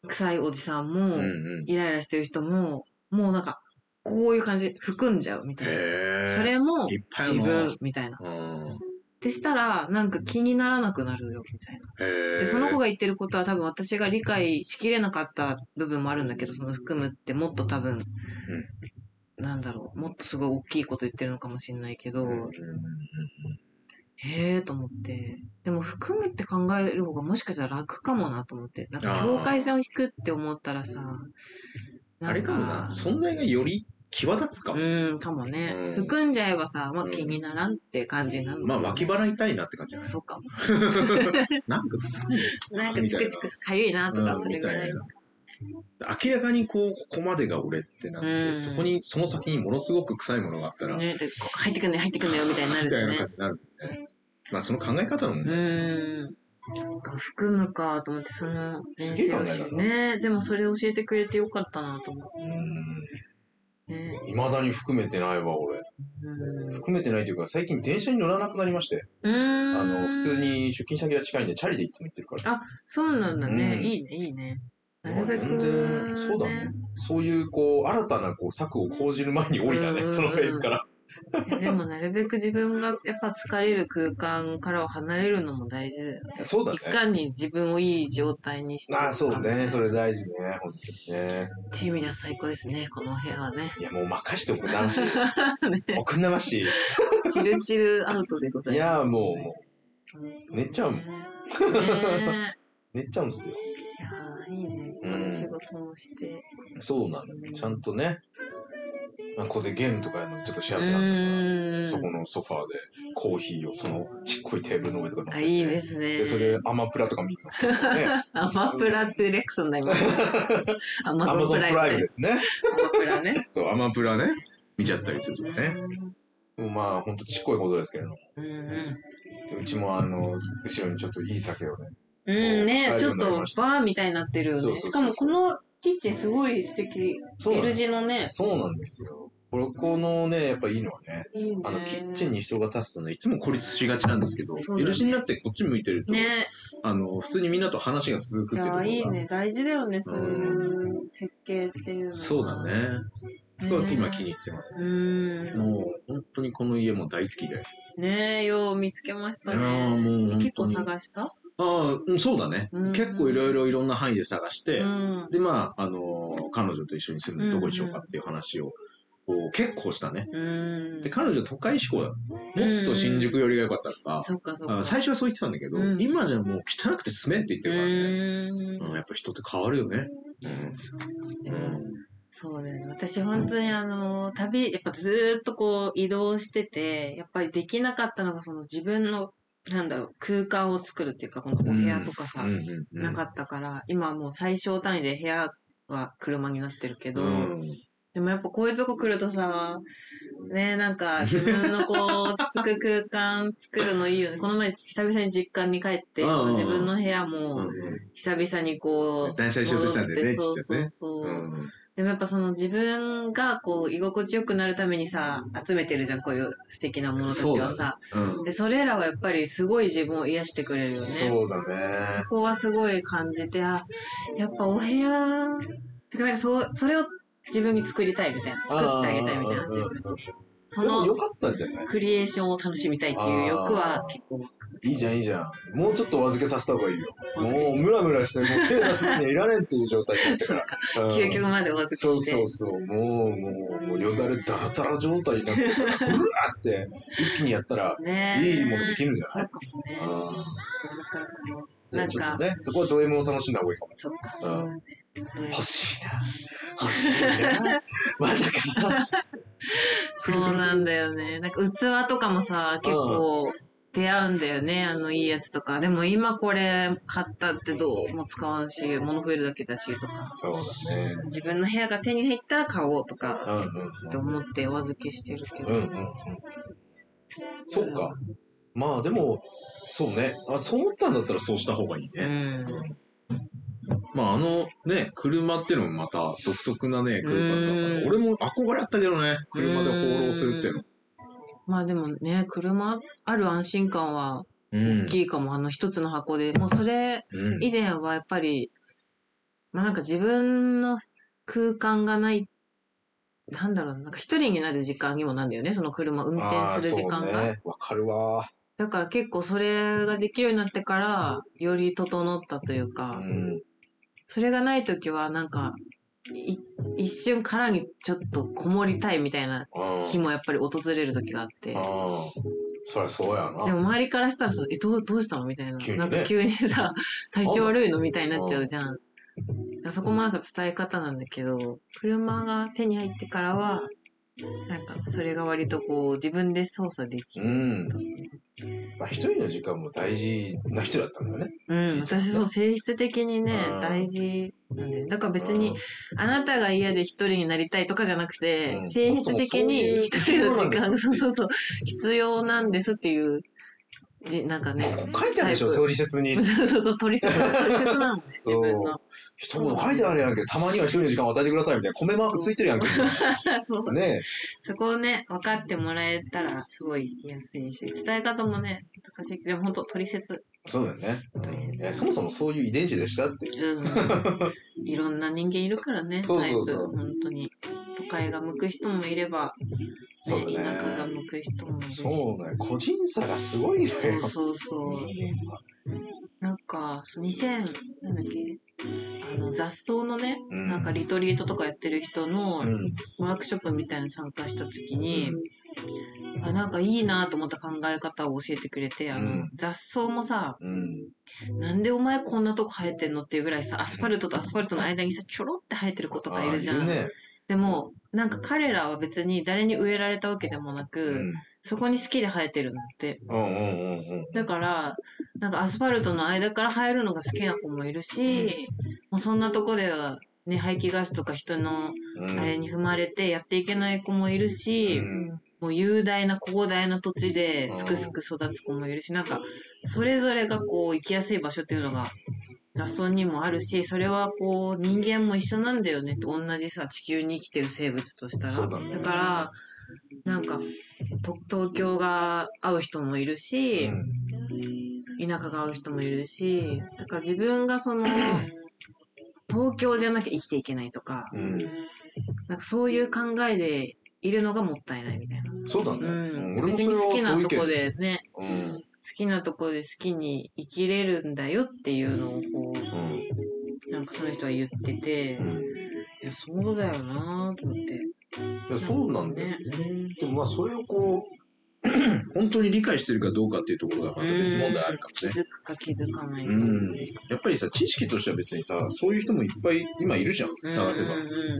S1: 臭いおじさん
S2: う
S1: も。イライラしてる人ももうなんかこういう感じで含んじゃうみたいな。それも自分みたいな。
S2: うん。
S1: でしたら、なんか気にならなくなるよみたいな。で、その子が言ってることは多分私が理解しきれなかった部分もあるんだけど、その含むってもっと多分、なんだろう、もっとすごい大きいこと言ってるのかもしれないけど、
S2: うんうんうん
S1: へえーと思って。でも含むって考える方がもしかしたら楽かもなと思って。なんか境界線を引くって思ったらさ、
S2: うんあれかもな、存在がより際立つかも。
S1: うん、かもね。
S2: うん
S1: 含んじゃえばさ、まあ
S2: うん
S1: 気にならんって感じになるの
S2: まあ、脇払いたいなって感じじゃない
S1: そうかも。
S2: なんか、
S1: なんかチクチクかゆいなとかそれぐらい。
S2: 明らかにこう、ここまでが俺ってなって、
S1: うん
S2: そこに、その先にものすごく臭いものがあったら、
S1: ね、でここ入ってくんね入ってくんねよみたいになる
S2: みたいな感。じになるんでね。まあ、その考え方の問
S1: う
S2: 題。
S1: ーん。含むかと思って、その練習をしね。でもそれ教えてくれてよかったなと思
S2: うん。
S1: う。ね。
S2: 未だに含めてないわ、俺。
S1: うん。
S2: 含めてないというか、最近電車に乗らなくなりまして。あの、普通。に出勤先が近いんで、チャリでいつも行ってるから。
S1: あ、そうなんだね。
S2: うん
S1: いいね、いいね。な
S2: まあ
S1: るべく、
S2: 全然、そうだね。。そういう、こう、新たな、こう、策を講じる前に降りたね、
S1: うん
S2: そのフェーズから。
S1: でもなるべく自分がやっぱ疲れる空間からは離れるのも大事だよね。
S2: そうだね
S1: い。かに自分をいい状態にして
S2: ああ、そうね。それ
S1: っ
S2: 大事ね。本当にね。
S1: ていう意味では最高ですね、この部屋はね。
S2: いや、もう任しておく んなましい。
S1: ね
S2: おくんなましい。
S1: チルチルアウトでございます。
S2: いや、もう、も
S1: う
S2: 寝ちゃうもん。
S1: ねえ
S2: 寝ちゃうんですよ。
S1: いやーいいね。ここで仕事もして。
S2: そうなのよ。ちゃんとね。まあ、ここでゲームとかやるのちょっと
S1: う
S2: 幸せなんだから。そこのソファーでコーヒーをそのちっこいテーブルの上とか乗せ
S1: あ、
S2: て。
S1: いいですね。
S2: で、それでアマプラとか見てますね。
S1: アマプラってレクソンだ今。ア マ
S2: アマゾンプ
S1: ライム。
S2: ですね。
S1: アマプラね。
S2: そう、アマプラね。見ちゃったりするとね。もうまあ、ほんとちっこいことですけれども。
S1: う
S2: ちもあの、後ろにちょっといい酒をね。
S1: うんね、ちょっとバーみたいになってるよね。しかもこのキッチンすごい素敵。L 字のね。
S2: そうなんですよ。これ、このね、やっぱいいのはね、
S1: いいね。
S2: あの、キッチンに人が立つとね、いつも孤立しがちなんですけど、
S1: そうだね
S2: になってこっち向いてると、
S1: ね。
S2: あの、普通にみんなと話が続く
S1: い
S2: っていうところが。
S1: や、いいね。大事だよね、そういう設計っていうのは。
S2: そうだね。すごい今気に入ってます
S1: う
S2: ね。
S1: ん。
S2: もう、本当にこの家も大好きで。
S1: ねえ、よう見つけました
S2: いやー
S1: ね。
S2: もう本当に
S1: 結構探した？
S2: ああ、うんそうだね。
S1: うん
S2: 結構いろいろいろんな範囲で探して、
S1: うん。
S2: で、まあ、あのー彼女と一緒に住むどこにしようかっていう話を、こう結構したね。
S1: うん
S2: で、。彼女都会志向だ。もっと新宿寄りが良かったとか、
S1: そっかそっか。
S2: あ最初はそう言ってたんだけど、
S1: うん
S2: 今じゃもう汚くて住めんって言ってるからね。
S1: うん
S2: うんやっぱ人って変わるよね。うん。うん。
S1: そうだよね。私本当にあの、旅、やっぱずーっとこう移動してて、やっぱりできなかったのがその自分の、なんだろう、空間を作るっていうか、このお部屋とかさ、
S2: うんうんうん、
S1: なかったから、今はもう最小単位で部屋は車になってるけど、
S2: うん。
S1: でもやっぱこういうとこ来るとさ、ねなんか 自分のこう、落ち着く空間作るのいいよね。この前久々に実家に帰って、その自分の部屋
S2: うん
S1: も久々にこう、
S2: 断捨離しようとしたんだよね
S1: そうそうそう。
S2: うん
S1: でもやっぱその自分がこう居心地よくなるためにさ、集めてるじゃん、こういう素敵なものたちをさ。
S2: うん。
S1: で、それらはやっぱりすごい自分を癒してくれるよね。
S2: そうだ
S1: そ
S2: ね。
S1: こはすごい感じて、あ、やっぱお部屋、なんかそう、それを自分に作りたいみたいな。作ってあげたいみたいな、自分。その
S2: でもよかったんじゃない？
S1: クリエーションを楽しみたいっていう欲は結構、
S2: いいじゃん、いいじゃん。もうちょっとお預けさせた方がいいよ。もう、ムラムラして、もう手出すにはいられんっていう状態になってから。うん
S1: 究極までお預けして。
S2: そうそうそう。もう、もう、もうよだれダラダラ状態になってから、ブワーって一気にやったら、いいものできるんじゃない？
S1: そうかもね。
S2: あ
S1: そうだからこの、なんか
S2: そこはド M を楽しんだ方がいいかも。
S1: そっか。
S2: うん欲しいな。欲しいな。まだかな。
S1: そうなんだよね。なんか器とかもさ、結構出会うんだよね。あのいいやつとか。でも今これ買ったってどう？も使わんし、物増えるだけだしとか。
S2: そうだね。
S1: 自分の部屋が手に入ったら買おうとか、って思ってお預けしてるけど。
S2: うんうんうん。そっか。まあでも、そうね。あ、そう思ったんだったらそうした方がいいうね。
S1: ん。
S2: まああのね、車っていうのもまた独特なね、空間だから。
S1: うん
S2: 俺も憧れあったけどね、車で放浪するっていうの。
S1: まあでもね、車ある安心感は
S2: うん
S1: 大きいかも。あの一つの箱で。もうそれ
S2: うん。
S1: 以前はやっぱり、まあなんか自分の空間がない、なんだろうな、なんか一人になる時間にもなんだよね、その車運転する時間が。
S2: あーそうね。わかるわ。
S1: だから結構それができるようになってから、より整ったという
S2: う
S1: か、
S2: ん。
S1: それがない時はなんか、い一瞬殻にちょっとこもりたいみたいな
S2: うん
S1: 日もやっぱり訪れる時があって。
S2: そりゃそうやな。
S1: でも周りからしたらさ、え、どう、どうしたの？みたいな。
S2: 急にね
S1: なんか急にさ、体調悪いの？みたいになっちゃうじゃん。そこもなんか伝え方なんだけど、車が手に入ってからは、なんかそれが割とこう自分で操作できる。
S2: うん。まあ、一人の時間も大事な人だったんだよね。
S1: うん、
S2: 実はね
S1: 私そう性質的にね
S2: う、ん
S1: 大事なんで。だから別に、あなたが嫌で一人になりたいとかじゃなくて、
S2: うん
S1: 性質的に一人の時間、
S2: そ
S1: そうそうそう、必要なんですっていう、じなんかね。
S2: うん書いてあるでしょ、
S1: タイプ
S2: 調理説に。
S1: そうそうそう、取説、なのね、自
S2: そう
S1: 分の。
S2: 一言書いてあるやんけ。たまには一人の時間を与えてくださいみたいな。米マークついてるやんけ。
S1: そう
S2: ね
S1: そこをね、分かってもらえたらすごい言いやすいし、伝え方もね、難しいけど、本当取説。
S2: そうだよね。うんえそもそもそういう遺伝子でしたっていう。
S1: うん。いろんな人間いるからね、
S2: そうそうそう
S1: 本当に。都会が向く人もいれば、
S3: そうだね
S1: 田舎が向く人もいるし。
S3: そうだよ。個人差がすごいね。
S1: そうそうそう。なんか、そう2000、なんだっけ、あの、雑草のね、
S3: うん
S1: なんかリトリートとかやってる人の
S3: うん。
S1: ワークショップみたいなの参加した時に、あなんかいいなと思った考え方を教えてくれて、あの、
S3: うん
S1: 雑草もさ、
S3: うん。
S1: なんでお前こんなとこ生えてんのっていうぐらいさ、アスファルトとアスファルトの間にさ、ちょろって生えてる子とかいるじゃん。でも、なんか彼らは別に誰に植えられたわけでもなく、
S3: うん。
S1: そこに好きで生えてるんだって。
S3: うんうんうんうん。
S1: だから、なんかアスファルトの間から生えるのが好きな子もいるし、もうそんなとこでは、ね、排気ガスとか人の
S3: うん
S1: あれに踏まれてやっていけない子もいるし、
S3: うん
S1: もう雄大な広大な土地ですくすく育つ子もいるし、なんか、それぞれがこう生きやすい場所っていうのが雑草にもあるし、それはこう人間も一緒なんだよねって同じさ、地球に生きてる生物としたら。
S3: だね
S1: から、なんか、と東京が合う人もいるし、田舎が合う人もいるし、だから自分がその、東京じゃなきゃ生きていけないとか、
S3: うん。
S1: なんかそういう考えでいるのがもったいないみたいな。
S3: そうだね。
S1: うん、別に好きなとこでね、
S3: うん。
S1: 好きなとこで好きに生きれるんだよっていうのをなんかその人は言ってて、
S3: うん。
S1: いや、そうだよなと思って。
S3: いやそうなんだよね。
S1: ね。
S3: でもまあそれをこう、
S2: 本当に理解してるかどうかっていうところがまた別問題あるかもね。
S1: 気づくか気づかないか。
S2: うん。やっぱりさ、知識としては別にさ、そういう人もいっぱい今いるじゃん、探せば。だ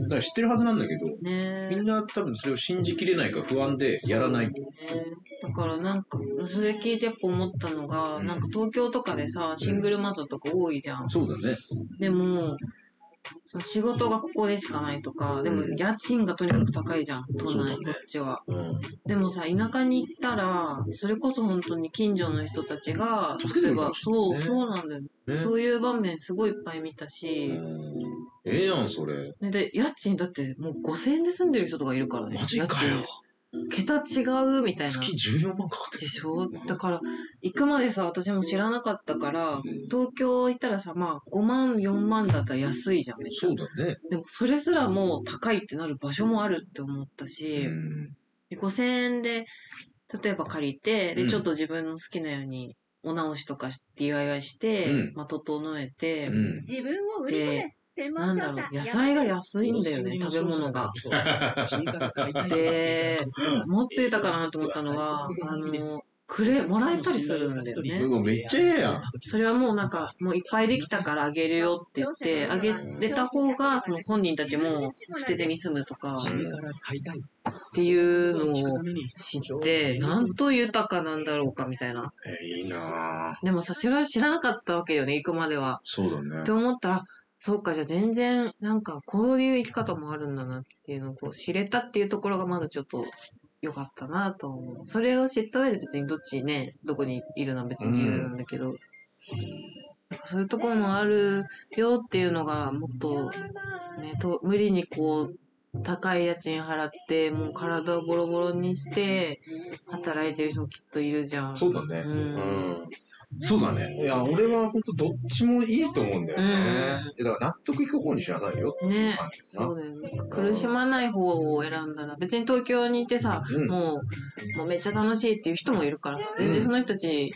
S2: から知ってるはずなんだけど、みんな多分それを信じきれないか不安でやらない。
S1: からなんか、それ聞いてやっぱ思ったのが、
S2: うん。
S1: なんか東京とかでさ、シングルマザーとか多いじゃん。
S2: そうだね。
S1: でも、その仕事がここでしかないとか、でも
S2: うん
S1: 家賃がとにかく高いじゃん、都内、
S2: そうだね。
S1: こっちは。
S2: うん。
S1: でもさ、田舎に行ったら、それこそ本当に近所の人たちが、
S2: 助けてくれるかもしれない
S1: そう、
S2: ね。
S1: そうなんだよ、
S2: ね。
S1: そういう場面すごいいっぱい見たし、
S2: うん。ええやん、それ。
S1: ねで、家賃だってもう5000円で住んでる人とかいるからね。
S2: マジかよ
S1: 桁違うみたいな。
S2: 月14万かかって
S1: でしょ？だから、行くまでさ、私も知らなかったから、東京行ったらさ、まあ、5万、4万だったら安いじゃん、
S2: そうだね。
S1: でも、それすらもう高いってなる場所もあるって思った
S2: う
S1: し、
S2: ん。
S1: で5000円で、例えば借りて、で、
S2: うん
S1: ちょっと自分の好きなように、お直しとかし DIY して、
S2: うん
S1: まあ、整えて、
S2: うん。
S4: 自分を売り込め。
S1: なんだろう、野菜が安いんだよね、食べ物が。で、もっと豊かだなと思ったのは、あの、くれ、もらえたりするんだよね。
S2: うわめっちゃええやん。
S1: それはもうなんか、もういっぱいできたからあげるよって言って、あげれた方が、その本人たちも捨てずに済むとか、っていうのを知って、なんと豊かなんだろうかみたいな。
S2: えいいなぁ。
S1: でもさ、それは知らなかったわけよね、行くまでは。
S2: そうだね
S1: って。思ったら、そうか、じゃあ全然、なんか、こういう生き方もあるんだなっていうのをこう知れたっていうところがまだちょっと良かったなと思う。それを知った上で別にどっちね、どこにいるのは別に自由なんだけど、そういうところもあるよっていうのがもっと、ね、と無理にこう、高い家賃払って、もう体をボロボロにして、働いてる人もきっといるじゃん。
S2: そうだね。
S1: う
S2: うんん。そうだね。いや、俺は本当どっちもいいと思うんだよね。だから納得いく方にしなさいよっていう
S1: ね
S2: 感じですな
S1: そうだよね。苦しまない方を選んだら、別に東京にいてさ、
S2: うん
S1: もう、もうめっちゃ楽しいっていう人もいるから、全然その人たち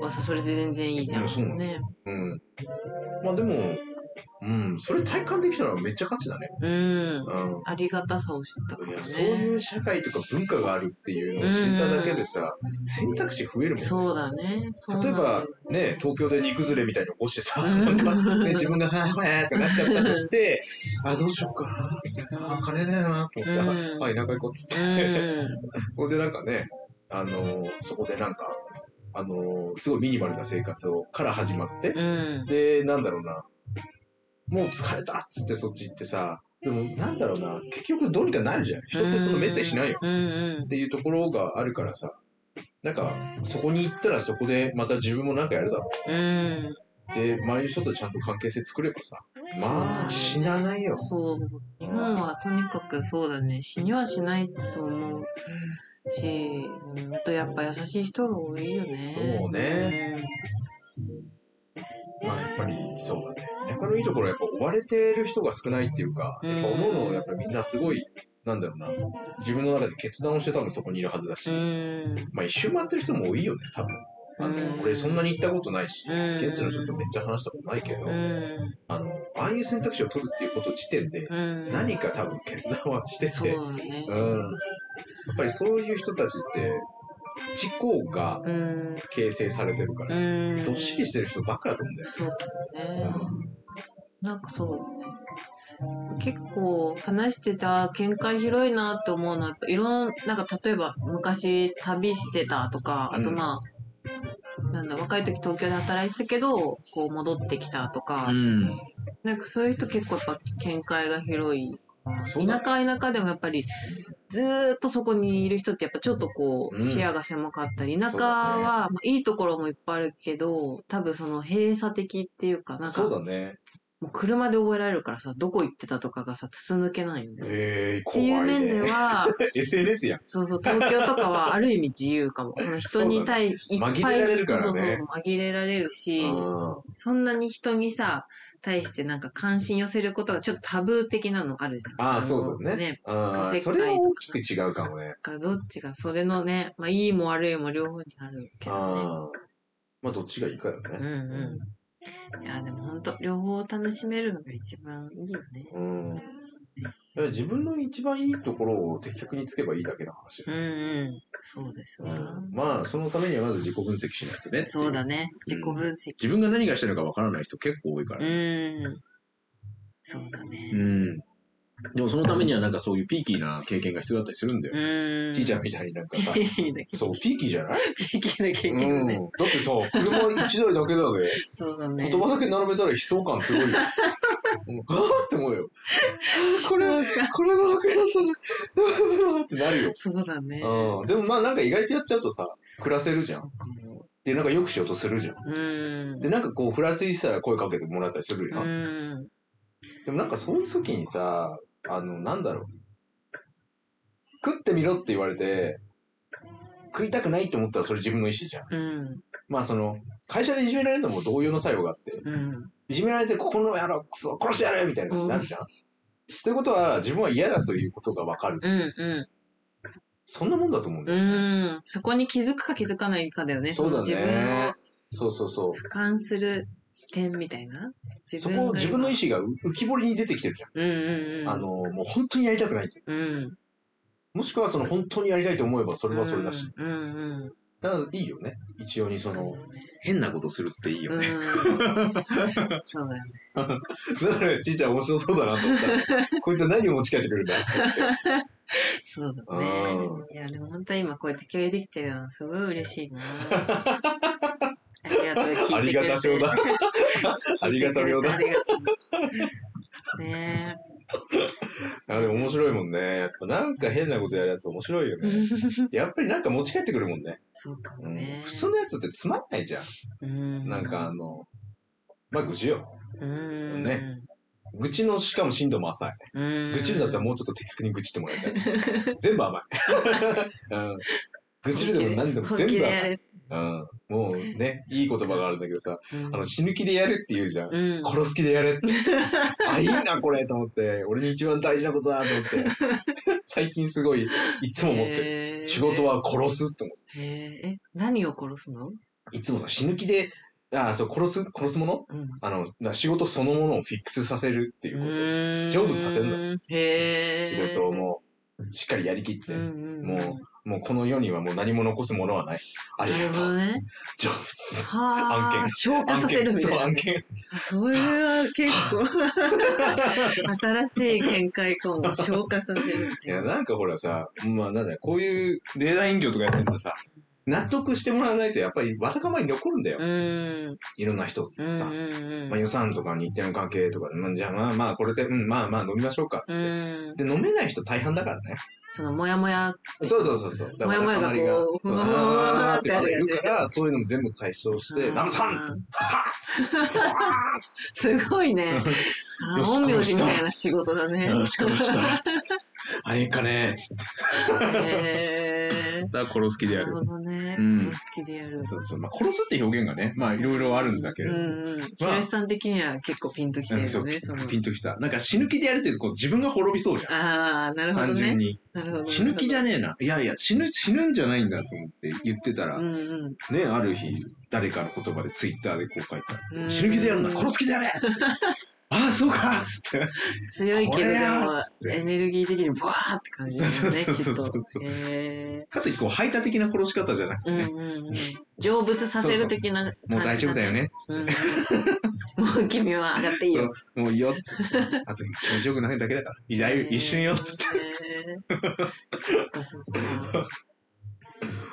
S1: はさ、それで全然いいじゃん。
S2: うんそう
S1: ね。
S2: うん。まあでも、うん、それ体感できたらめっちゃ価値だね。
S1: うん。
S2: うん。
S1: ありがたさを知ったからね。
S2: いや、そういう社会とか文化があるっていうのを知っただけでさ、選択肢増えるもんね。
S1: そうだね。
S2: 例えばね、東京で煮崩れみたいに起こしてさ、
S1: うん
S2: なんかね、自分が、はぁはぁってなっちゃったとして、あ、どうしようかな、みたいな、あ、金ねえなと思って、
S1: うん
S2: あ、はい、田舎行こうっつって。
S1: うん。
S2: でなんかね、あのーそこでなんか、あのーすごいミニマルな生活を、から始まって、
S1: うん。
S2: で、なんだろうな、もう疲れたっつってそっち行ってさ、でもなんだろうな、結局どうにかなるじゃん。人ってそのめったにしないよ。
S1: うんうん
S2: っていうところがあるからさ、なんか、そこに行ったらそこでまた自分もなんかやるだろうしさ。
S1: うん。
S2: で、周りの人とちゃんと関係性作ればさ、まあ、死なないよ。
S1: そう。日本はとにかくそうだね。死にはしないと思うし、うんあとやっぱ優しい人が多いよね。
S2: そうねまあ、やっぱりそうだね。田舎のいいところはやっぱ追われてる人が少ないっていうか、やっぱ思うのやっぱみんなすごい、なんだろうな、自分の中で決断をして多分そこにいるはずだし、
S1: うん。
S2: まあ一周回ってる人も多いよね、多分。あの、
S1: うん
S2: 俺そんなに行ったことないし、
S1: うん
S2: 現地の人とめっちゃ話したことないけど、
S1: うん。
S2: あの、ああいう選択肢を取るっていうこと時点で、
S1: うん。
S2: 何か多分決断はしてて。うん。やっぱりそういう人たちって、自己が
S1: うん。
S2: 形成されてるから、
S1: うん。
S2: どっしりしてる人ばっかだと思うんだよ。
S1: そうだね。なんかそうだね。結構話してた見解広いなって思うのは、いろんなんか例えば昔旅してたとか、あとまあ、なんだ、若い時東京で働いてたけど、こう戻ってきたとか、
S5: うん。
S1: なんかそういう人結構やっぱ見解が広い。田舎は田舎でもやっぱりずーっとそこにいる人ってやっぱちょっとこ
S2: う
S1: うん視野が狭かったり、
S2: うだね
S1: はまあいいところもいっぱいあるけど、多分その閉鎖的っていうか、なんか
S2: そうだね。
S1: もう車で覚えられるからさ、どこ行ってたとかがさ、筒抜けないよね。
S2: ええー、
S1: っていう面では、
S2: SNS やん。
S1: そうそう、東京とかは ある意味自由かも。その人に対、いっぱい
S2: るからね
S1: そうそうそう、紛れられるし、そんなに人にさ、対してなんか関心寄せることがちょっとタブー的なのあるじゃん。
S2: ああ、そうだ
S1: の
S2: ね。ああ、
S1: おせっかい
S2: それは大きく違うかもね。
S1: かどっちが、それのね、まあいいも悪いも両方にあるけどね。
S2: ああ。まあ、どっちがいいかよ
S1: うん
S2: ね。
S1: うん。いや、でも本当両方楽しめるのが一番いいよね。
S2: うん。自分の一番いいところを的確につけばいいだけの話
S1: うんうん。そうですよ
S2: う
S1: な。
S2: んまあ、そのためにはまず自己分析しないとね。
S1: そうだね。
S2: うん
S1: 自己分析。
S5: 自分が何がしたいのかわからない人結構多いから
S1: う
S5: ね。
S1: ん。そうだね
S5: う。ん。でもそのためにはなんかそういうピーキーな経験が必要だったりするんだよ。
S1: うん。
S2: ちいちゃんみたいになんかさ、
S1: いいだけ
S2: そう、ピーキーじゃない？
S1: ピーキーな経
S2: うん。
S1: 験だね。
S2: だってさ、車一台だけだぜ。
S1: そうだね。
S2: 言葉だけ並べたら悲壮感すごいよ。もうあーって思うよ。これ。これが楽だったら、ってなるよ。
S1: そうだね。
S2: うん。でもまあなんか意外とやっちゃうとさ、暮らせるじゃん。で、なんかよくしようとするじゃん。
S1: うん。
S2: で、なんかこう、ふらついてたら声かけてもらったりする
S1: う
S2: やん。
S1: ん。
S2: でもなんかそういう時にさ、あの、なんだろう。食ってみろって言われて、食いたくないって思ったらそれ自分の意思じゃん。
S1: うん。
S2: まあその、会社でいじめられるのも同様の作用があって、
S1: うん。
S2: いじめられてここの野郎、クソ、殺してやるみたいになるじゃん。ということは、自分は嫌だということがわかる。
S1: うん。う
S2: そんなもんだと思うんだ
S1: ん。
S2: よ。
S1: うん。そこに気づくか気づかないかだよね。
S2: そうだね。そうそうそう。
S1: 俯瞰する視点みたいな？
S2: そこ、自分の意
S1: 思。
S2: 思が浮き彫りに出てきてるじゃん。
S1: うんうんうん。
S2: あの、もう本当にやりたくない。
S1: うん。
S2: もしくはその本当にやりたいと思えばそれはそれだし。
S1: うんうん。
S2: だからいいよね。一応にその、
S5: 変なことするっていいよ
S1: うん
S5: ね。
S1: そうだよね。
S2: だからちいちゃん面白そうだなと思ったら、こいつは何を持ち帰ってくるんだ？
S1: そうだ
S2: う
S1: ね。いや、でも本当に今こうやって共有できてるのすごい嬉しいな。ありがとう、聞い。
S2: ありがたしょうだ。ありがたみょうだ
S1: ね
S2: あでも面白いもんね。やっぱなんか変なことやるやつ面白いよ
S1: え。
S2: ね。やっぱりなんか持ち帰ってくるもんね。
S1: そうか
S2: うん
S1: もね。
S2: 普通のやつってつまんないじゃん。
S1: うん。
S2: なんかあの、まあ愚痴よ。
S1: うん。
S2: ね愚痴のしかも深度も浅い。
S1: うん。
S2: 愚痴るんだったらもうちょっと的確に愚痴ってもらいたい。全部甘い。うん愚痴るでも何でも
S1: 本
S2: 全部甘い。うん。もうね、いい言葉があるんだけどさ、
S1: うん
S2: あの、死ぬ気でやるって言うじゃん。
S1: うん。
S2: 殺す気でやれって。あ、いいな、これと思って。俺に一番大事なことだと思って。最近すごい、いつも思ってる。仕事。は殺すって思って。
S1: え、何を殺すの？
S2: いつもさ、死ぬ気で、あ、そう、殺す、殺すもの？
S1: うん。
S2: あの、仕事そのものをフィックスさせるっていうこと。
S1: 成
S2: 成仏させんの
S1: へえ。
S2: 仕事をもう、しっかりやりきって、
S1: うんう
S2: ももうこの世にはもう何も残すものはない。ありがとう。
S1: ね。
S2: 成仏。
S1: はあ。
S2: 案件
S1: 消化させるみた
S2: そう、
S1: いなね。
S2: 案件。
S1: それは結構、新しい見解かも。消化させる
S2: いや、
S1: いう。
S2: なんかほらさ、まあなんだよ、こういうデータ隠居とかやってるとさ、納得してもらわないとやっぱりわたかまり残るんだよ。
S1: うん。
S2: いろんな人さ。まあ予算とか日程の関係とかで、まあ、じゃあまあまあこれで、うん、まあまあ飲みましょうかっつって。
S1: うん。
S2: で、飲めない人大半だからね。
S1: その、もやもや。
S2: そうそうそうそう。
S1: もやもやがこうふわーってある
S2: から、そういうのも全部解消して、
S1: うん
S2: ナムさんっつ
S1: すごいね。本名字みたいな仕事だね。
S2: よし、殺したっつって。あ、ええかねっつって。
S1: へね。
S6: だから殺す気でやる
S1: なる。ほどね。
S6: うん
S1: 好きでやる。
S6: そうそう。まあ、殺すって表現がね、まあ、いろいろあるんだけれ
S1: う
S6: ど。
S1: んうん。平井さん的には結構ピンときてるよね。その
S6: ピンときた。なんか死ぬ気でやるってこう自分が滅びそうじゃん。
S1: ああ、なるほどね。
S6: 単純に。
S1: なるほど。
S6: 死ぬ気じゃねえな。いやいや、死ぬ、死ぬんじゃないんだと思って言ってたら、
S1: うんうん。
S6: ね、ある日、誰かの言葉でツイッターでこう書いた。
S1: うん
S6: 死ぬ気でやるんだ、殺す気でやれああ、そうかっつって。
S1: 強いけどエネルギー的にブワーって感じだよね、
S6: そう
S1: き
S6: そうそうそうそう。
S1: へ
S6: かといって、こう、排他的な殺し方じゃなくて
S1: ーうん
S6: ね、
S1: うんうん。成仏させる的な
S6: もう大丈夫だよね。
S1: うん。もう君は上がっていい
S6: そ
S1: よ。
S6: う、もういいよ。あと気持ちよくなるだけだから。一瞬よっつって。
S1: て。そっかそっか。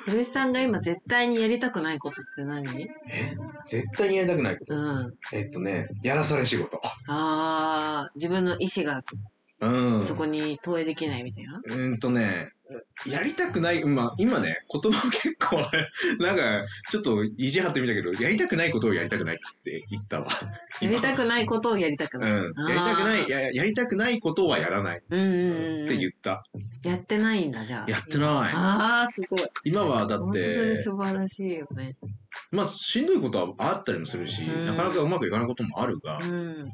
S1: ひろしさんが今絶対にやりたくないことって何？
S2: 絶対にやりたくないこと？
S1: うん。
S2: えっとね、やらされ仕事。
S1: ああ、自分の意思が
S6: うん。
S1: そこに投影できないみたいな？
S6: うーんとね、やりたくない、まあ今ね、言葉結構 なんかちょっと意地張ってみたけど、やりたくないことをやりたくないって言ったわ。
S1: やりたくないことをやりたく
S6: う
S1: ない。
S6: ん。やりたくない、ややりたくないことはやらないっ。て言った。
S1: やってないんだ、じゃあ。
S6: やってない。
S1: ああ、すごい。
S6: 今はだって、
S1: 素晴らしいよね。
S6: まあしんどいことはあったりもするし、
S1: うん
S6: なかなかうまくいかないこともあるが
S1: う、ん。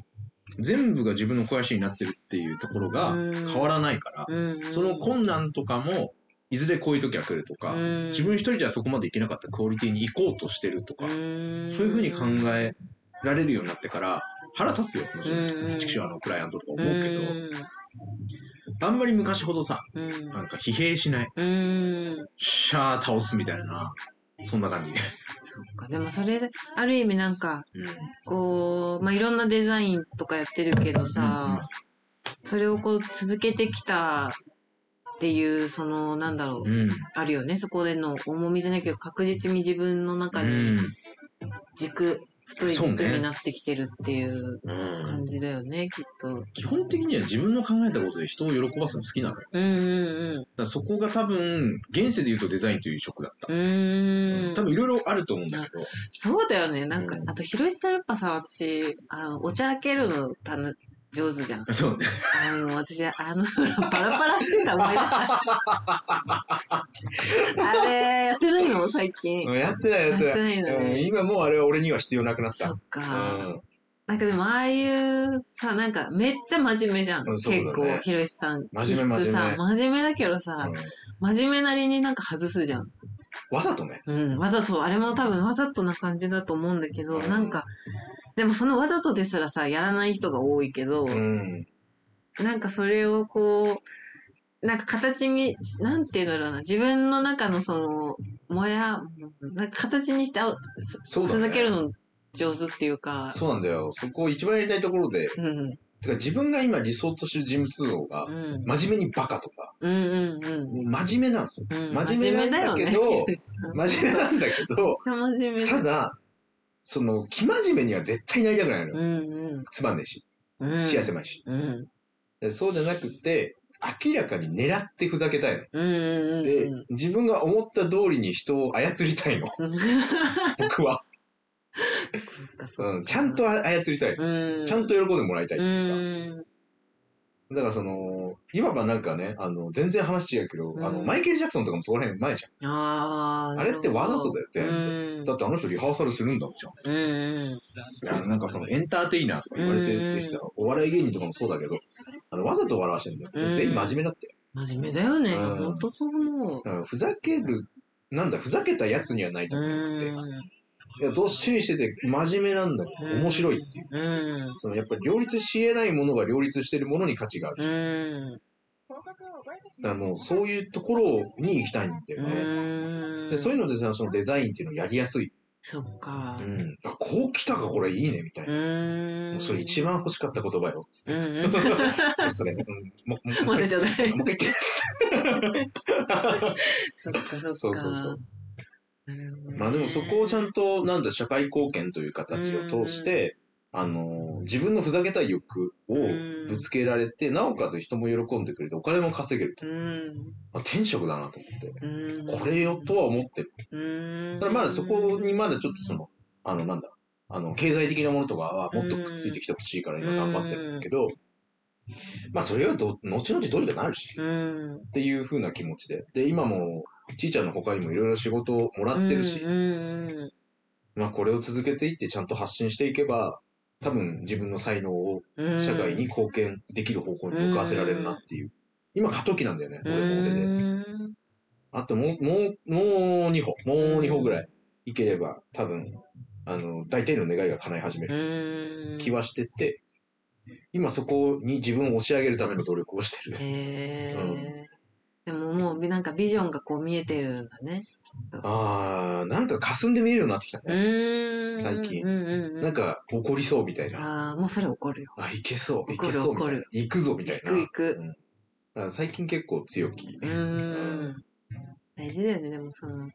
S6: 全部が自分の肥やしになってるっていうところが
S1: うん
S6: 変わらないから、
S1: うん。
S6: その困難とかも、いずれこういう時は来るとか、
S1: うん
S6: 自分一人じゃそこまでいけなかったクオリティに行こうとしてるとか、
S1: うん、
S6: そういうふうに考えられるようになってから、腹立つよ、もちろん。
S1: うん
S6: 畜生あのクライアントとか思
S1: う
S6: うけど、あんまり昔ほどさ。なんか疲弊しない。
S1: うん。
S6: シャー倒すみたいな、そんな感じ。
S1: そっか。でもそれで、ある意味なんか、こう、まあ、いろんなデザインとかやってるけどさ、それをこう続けてきたっていう、その、なんだろう、
S6: うん。
S1: あるよね。そこでの重みじゃないけど、確実に自分の中
S6: う
S1: に
S6: ん。
S1: 軸、太い
S6: そうね
S1: 軸になってきてるっていう
S6: うん
S1: 感じだよね、きっと。
S6: 基本的には自分の考えたことで人を喜ばすの好きなのよ。だか
S1: うんうん
S6: らそこが多分、現世で言うとデザインという職だった
S1: う。ん。
S6: 多分いろいろあると思うんだけど、
S1: そうだよね。なんか、
S6: うん
S1: あと、ひろしさんやっぱさ、私、あの、おちゃらけるのたの上手じゃん。
S6: そうね。
S1: あの、私、あの、パラパラしてた思い出した。あれ、やってないの？最近。
S2: うんやってないやってな。
S1: ないいんだね
S2: うん今もうあれは俺には必要なくなった。
S1: そっ
S2: う
S1: か。
S2: ん。
S1: なんかでも、ああいうさ、なんか、めっちゃ真面目じゃん。
S2: う
S1: 結構、ひろしさん。
S2: 真面目
S1: さ、
S2: 真
S1: 真面目だけどさ、
S2: うん
S1: 真面目なりになんか外すじゃん。
S2: わざとね。
S1: うん、わざと、あれも多分わざとな感じだと思うんだけど、
S2: うん
S1: なんか、でもそのわざとですらさ、やらない人が多いけど、
S2: うん。
S1: なんかそれをこう、なんか形に、なんていうんだろうな、自分の中のその、もや、なんか形にして、あ
S2: そうだね。
S1: ふざけるの上手っていうか、
S2: そうなんだよ。そこを一番やりたいところで、
S1: うん、
S2: てか自分が今理想としてる人物像が
S1: う、ん、
S2: 真面目にバカとか、
S1: うん、うん、うん。
S2: 真面目なんですよ。
S1: うん
S2: 真面目なんだけど
S1: 真面目
S2: なんだけど。ただ、その、生真面目には絶対になりたくないの
S1: う
S2: よ。
S1: ん、
S2: つまんねえし、
S1: うん。うん。
S2: 視野狭いし。
S1: うん。
S2: でそうじゃなくて、明らかに狙ってふざけたいの。
S1: うん、うん。
S2: で
S1: うん、
S2: 自分が思った通りに人を操りたいの。僕は。うん、ちゃんと操りたい。
S1: うん。
S2: ちゃんと喜んでもらいたいっ
S1: う
S2: ていうか。
S1: ん。
S2: だからその、いわばなんかね、あの、全然話違うけど、
S1: うん
S2: あの、マイケル・ジャクソンとかもそこら辺前じ
S1: ああ。
S2: あれってわざとだよ全部。だってあの人リハーサルするんだもんじゃん。
S1: うん
S6: なんかそのエンターテイナーとか言われてるしさ、お笑い芸人とかもそうだけど、あの、わざと笑わしてんだよ。
S1: うん
S2: 全員真面目だって。
S1: 真面目だよね。
S2: うん
S1: ほんとそう思う。
S2: ふざける、なんだ、ふざけたやつにはないと
S1: う
S2: 思ってて、い
S1: ん。
S2: や、どっしりしてて真面目なんだけど、面白いっていう。
S1: うん。
S2: その、やっぱり両立し得ないものが両立してるものに価値がある。だからもう、そういうところに行きたいんだよね。
S1: うん。
S2: でそういうのでさ、そのデザインっていうのをやりやすい。
S1: そっか
S2: う。ん。あ、こう来たか、これいいね、みたいな。
S1: うん。
S2: もうそれ一番欲しかった言葉よ。つって。
S1: うんうん。
S2: それそれ。うん。ももう一回。もう一回。
S1: そっかそっか。
S2: そうそうそう。まあでもそこをちゃんと、なんだ、社会貢献という形を通して、あの、自分のふざけたい欲をぶつけられて、なおかつ人も喜んでくれて、お金も稼げると。
S1: うん。
S2: あ天職だなと思って。
S1: うん。
S2: これよとは思ってる。
S1: うん。
S2: ただまだそこにまだちょっとその、あの、なんだ、あの、経済的なものとかはもっとくっついてきてほしいから今頑張ってるんだけど、まあそれはど、後々どうにかなるし、
S1: うん。
S2: っていう風な気持ちで。で、今も、ちいちゃんの他にもいろいろ仕事をもらってるし、
S1: うんうん
S2: まあこれを続けていってちゃんと発信していけば、多分自分の才能を
S1: うん、
S2: 社会に貢献できる方向に向かわせられるなっていう。今過渡期なんだよね、俺も俺で。
S1: うん
S2: あともう、もう、もう2歩、もう2歩ぐらいいければ、多分、あの、大体の願いが叶い始める。
S1: うん。
S2: 気はしてて、今そこに自分を押し上げるための努力をしてる。うん
S1: でももうなんかビジョンがこう見えてるんだね。
S2: あー、なんか霞んで見えるようになってきた
S1: う
S2: ね。最近
S1: うんうんうん、
S2: なんか怒りそうみたいな。
S1: ああ、もうそれ怒るよ。
S2: あ、いけそう、いけそうみたいな
S1: 怒る。
S2: 行くぞみたいな。
S1: 行く行く
S2: うん最近結構強気。
S1: うーん。大事だよね、でもその、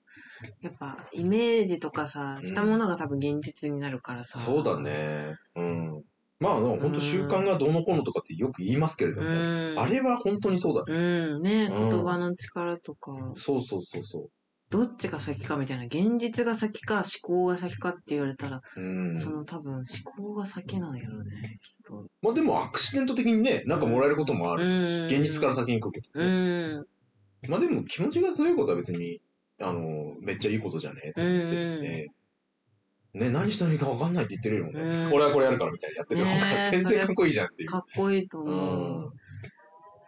S1: やっぱイメージとかさ、したものが多分現実になるからさ。
S2: そうだ。ね。うん。まあ、本当習慣がどうのこうのとかってよく言いますけれど
S1: う
S2: も、
S1: ん。
S2: あれは本当にそうだね。
S1: うん、ね、
S2: うん
S1: 言葉の力とか、
S2: そうそうそうそ
S1: どっちが先かみたいな、現実が先か思考が先かって言われたら、
S2: う。うん。
S1: その多分思考が先なんやろね、きっと。
S2: まあでもアクシデント的にね、なんかもらえることもある。
S1: うん
S2: 現実から先に来るけど
S1: う
S2: ね。
S1: ん。
S2: まあでも気持ちが強いことは別に、あの、めっちゃいいことじゃねって言ってね。ね、何したらいいか分かんないって言ってるよね。
S1: うん
S2: 俺はこれやるからみたいにやってる方 全然かっこいいじゃんっていう。
S1: かっこいいと
S2: う
S1: 思う。
S2: ん。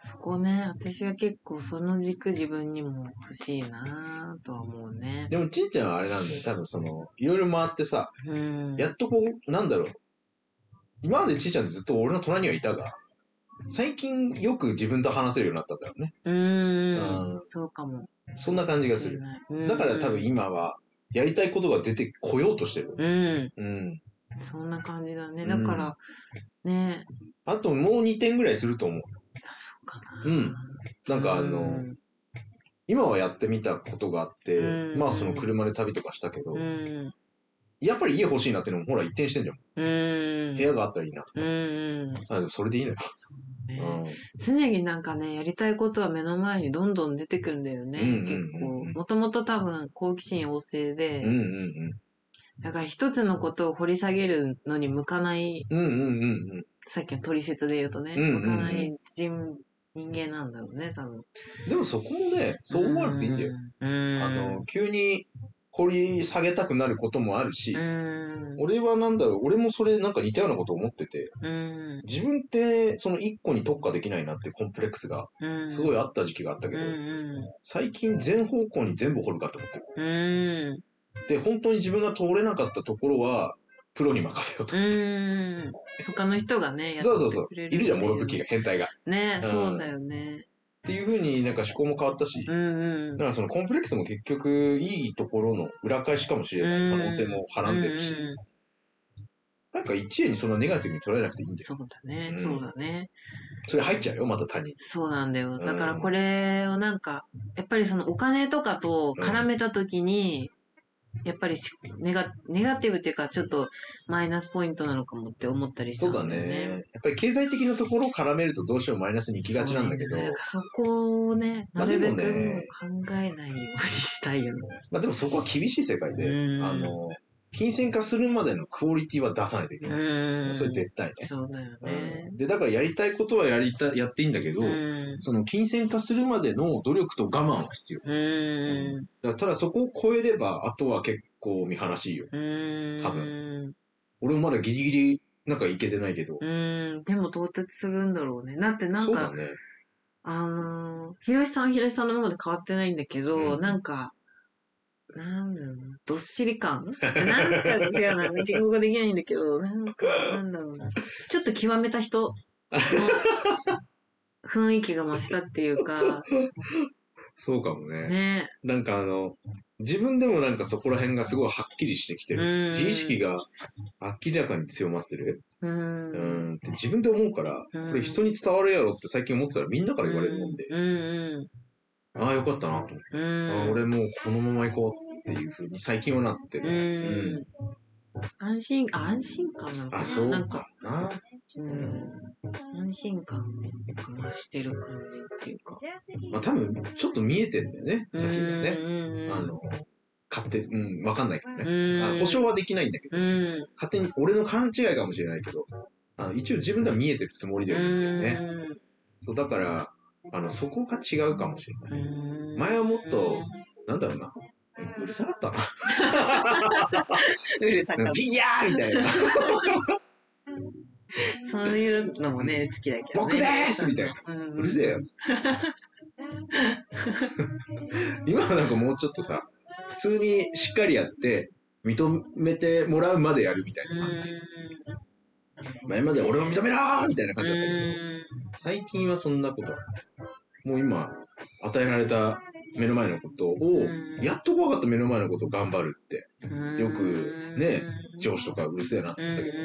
S1: そこね、私は結構その軸自分にも欲しいなぁとは思うね。
S2: でもちんちゃんはあれなんだよ。多分その、いろいろ回ってさ、
S1: うん。
S2: やっとこう、なんだろう。今までちいちゃんってずっと俺の隣にはいたが、最近よく自分と話せるようになったんだよね。うん
S1: ん。そうかも。
S2: そんな感じがする。
S1: うん
S2: だから多分今は、やりたいことが出てこようとしてる。
S1: うん。
S2: うん。
S1: そんな感じだね。
S2: うん
S1: だから、ね
S2: あともう2点ぐらいすると思う。
S1: あそうかな。
S2: うんなんかあ
S1: う
S2: の、
S1: ん
S2: 今はやってみたことがあって、
S1: うん
S2: まあその車で旅とかしたけど、
S1: うん。
S2: やっぱり家欲しいなっていうのもほら一転してんじゃん。
S1: うん。
S2: 部屋があったらいいな。
S1: うん。
S2: あでもそれでいいのよ。
S1: ね。
S2: うん
S1: 常になんかね、やりたいことは目の前にどんどん出てくるんだよね、
S2: うんうんうんうん
S1: 結構。もともと多分好奇心旺盛で、
S2: うんうん
S1: だから一つのことを掘り下げるのに向かない、
S2: うん。うんうんうんうん。
S1: さっきの取説で言うとね、
S2: うんうんうん
S1: 向かない人人間なんだろうね、多分。
S2: でもそこもね、そう思わなくていいんだよ。
S1: うん。
S2: あの、急に掘り下げたくなることもあるし、
S1: うん。
S2: 俺はなんだろう、俺もそれなんか似たようなこと思ってて、
S1: うん。
S2: 自分ってその一個に特化できないなってコンプレックスが
S1: うん。
S2: すごいあった時期があったけど、最近全方向に全部掘るかって思ってる。
S1: ん。うん。
S2: で、本当に自分が通れなかったところは、プロに任せようと。
S1: うん。他の人がね、やって
S2: そうそうそう。
S1: くれる
S2: いるじゃん、
S1: ってう
S2: 物好きが、変態が。っ
S1: ね、
S2: うん
S1: そうだよね。
S2: ていう風になんか思考も変わったし、
S1: うん。
S2: からそのコンプレックスも結局いいところの裏返しかもしれない可能性もはらんでるし、なんか一円にそんなネガティブに捉えなくていいんだよ。
S1: そうだね、
S2: うん
S1: そうだね。
S2: それ入っちゃうよ、また他人。
S1: そうなんだよ。
S2: ん
S1: だからこれをなんか、やっぱりそのお金とかと絡めたときに、やっぱりしネガネガティブっていうか、ちょっとマイナスポイントなのかもって思ったりし
S2: そうだ
S1: たんだよね。
S2: ね。やっぱり経済的なところを絡めるとどうしてもマイナスに行きがちなんだけど、
S1: そうなんかそこをね、
S2: まあ
S1: なるべく考えないようにしたいよね。
S2: まあでもそこは厳しい世界で、
S1: うん
S2: あの、金銭化するまでのクオリティは出さないといけ
S1: う
S2: ない。
S1: ん。
S2: それ絶対ね。
S1: そうだよ
S2: う
S1: ね
S2: ん。で、だからやりたいことはやりた、やっていいんだけど、
S1: うん。
S2: その金銭化するまでの努力と我慢は必要。
S1: うん。
S2: だただそこを超えれば、あとは結構見晴らしいよ。
S1: うん。
S2: 多俺もまだギリギリなんかいけてないけど。
S1: うん。でも到達するんだろうね。だってなんか、
S2: ね。
S1: あのー、ひろしさんはひろしさんのままで変わってないんだけど、
S2: うん
S1: なんか、なんだろうな、どっしり感？なんか違うな、言語ができないんだけど、なんか、なんだろうな。ちょっと極めた人の雰囲気が増したっていうか、
S2: そうかもね。
S1: ね。
S2: なんかあの、自分でもなんかそこら辺がすごいはっきりしてきて
S1: うん
S2: る。自意識が明らかに強まってる。
S1: う。
S2: うんん。って自分で思うから、
S1: うん
S2: これ人に伝わるやろって最近思ってたらみんなから言われるもんで、
S1: うんうん
S2: ああよかったなと思って、俺もうこのまま行こうっていうふうに最近はなって
S1: う
S2: る。
S1: ん。安心、あ安心感なのかな？
S2: あ、そう
S1: なんか
S2: か、な。
S1: うん。安心感が増してる感じっていうか。
S2: まあ多分ちょっと見えてんだよね、先がね。
S1: ね
S2: あの、勝手、うん、わかんないけどね。保証はできないんだけど、
S1: うん。
S2: 勝手に俺の勘違いかもしれないけど、あの一応自分では見えてるつもりではいるんだよね。そう、だから、あの、そこが違うかもしれない。前はもっと、なんだろうな。うるさかったな。
S1: うるさかった。
S2: ピヤーみたいな。
S1: そういうのもね、好きだけど、ね。
S2: 僕ですみたいな。
S1: う
S2: るせえよ。つ今はなんかもうちょっとさ、普通にしっかりやって、認めてもらうまでやるみたいな感じ。前まで俺を認めろーみたいな感じだったけど、最近はそんなこと。もう今、与えられた目の前のことを、
S1: うん
S2: やっと分かった目の前のことを頑張るって、
S1: うん
S2: よくね、上司とかうるせえなって言ってたけど、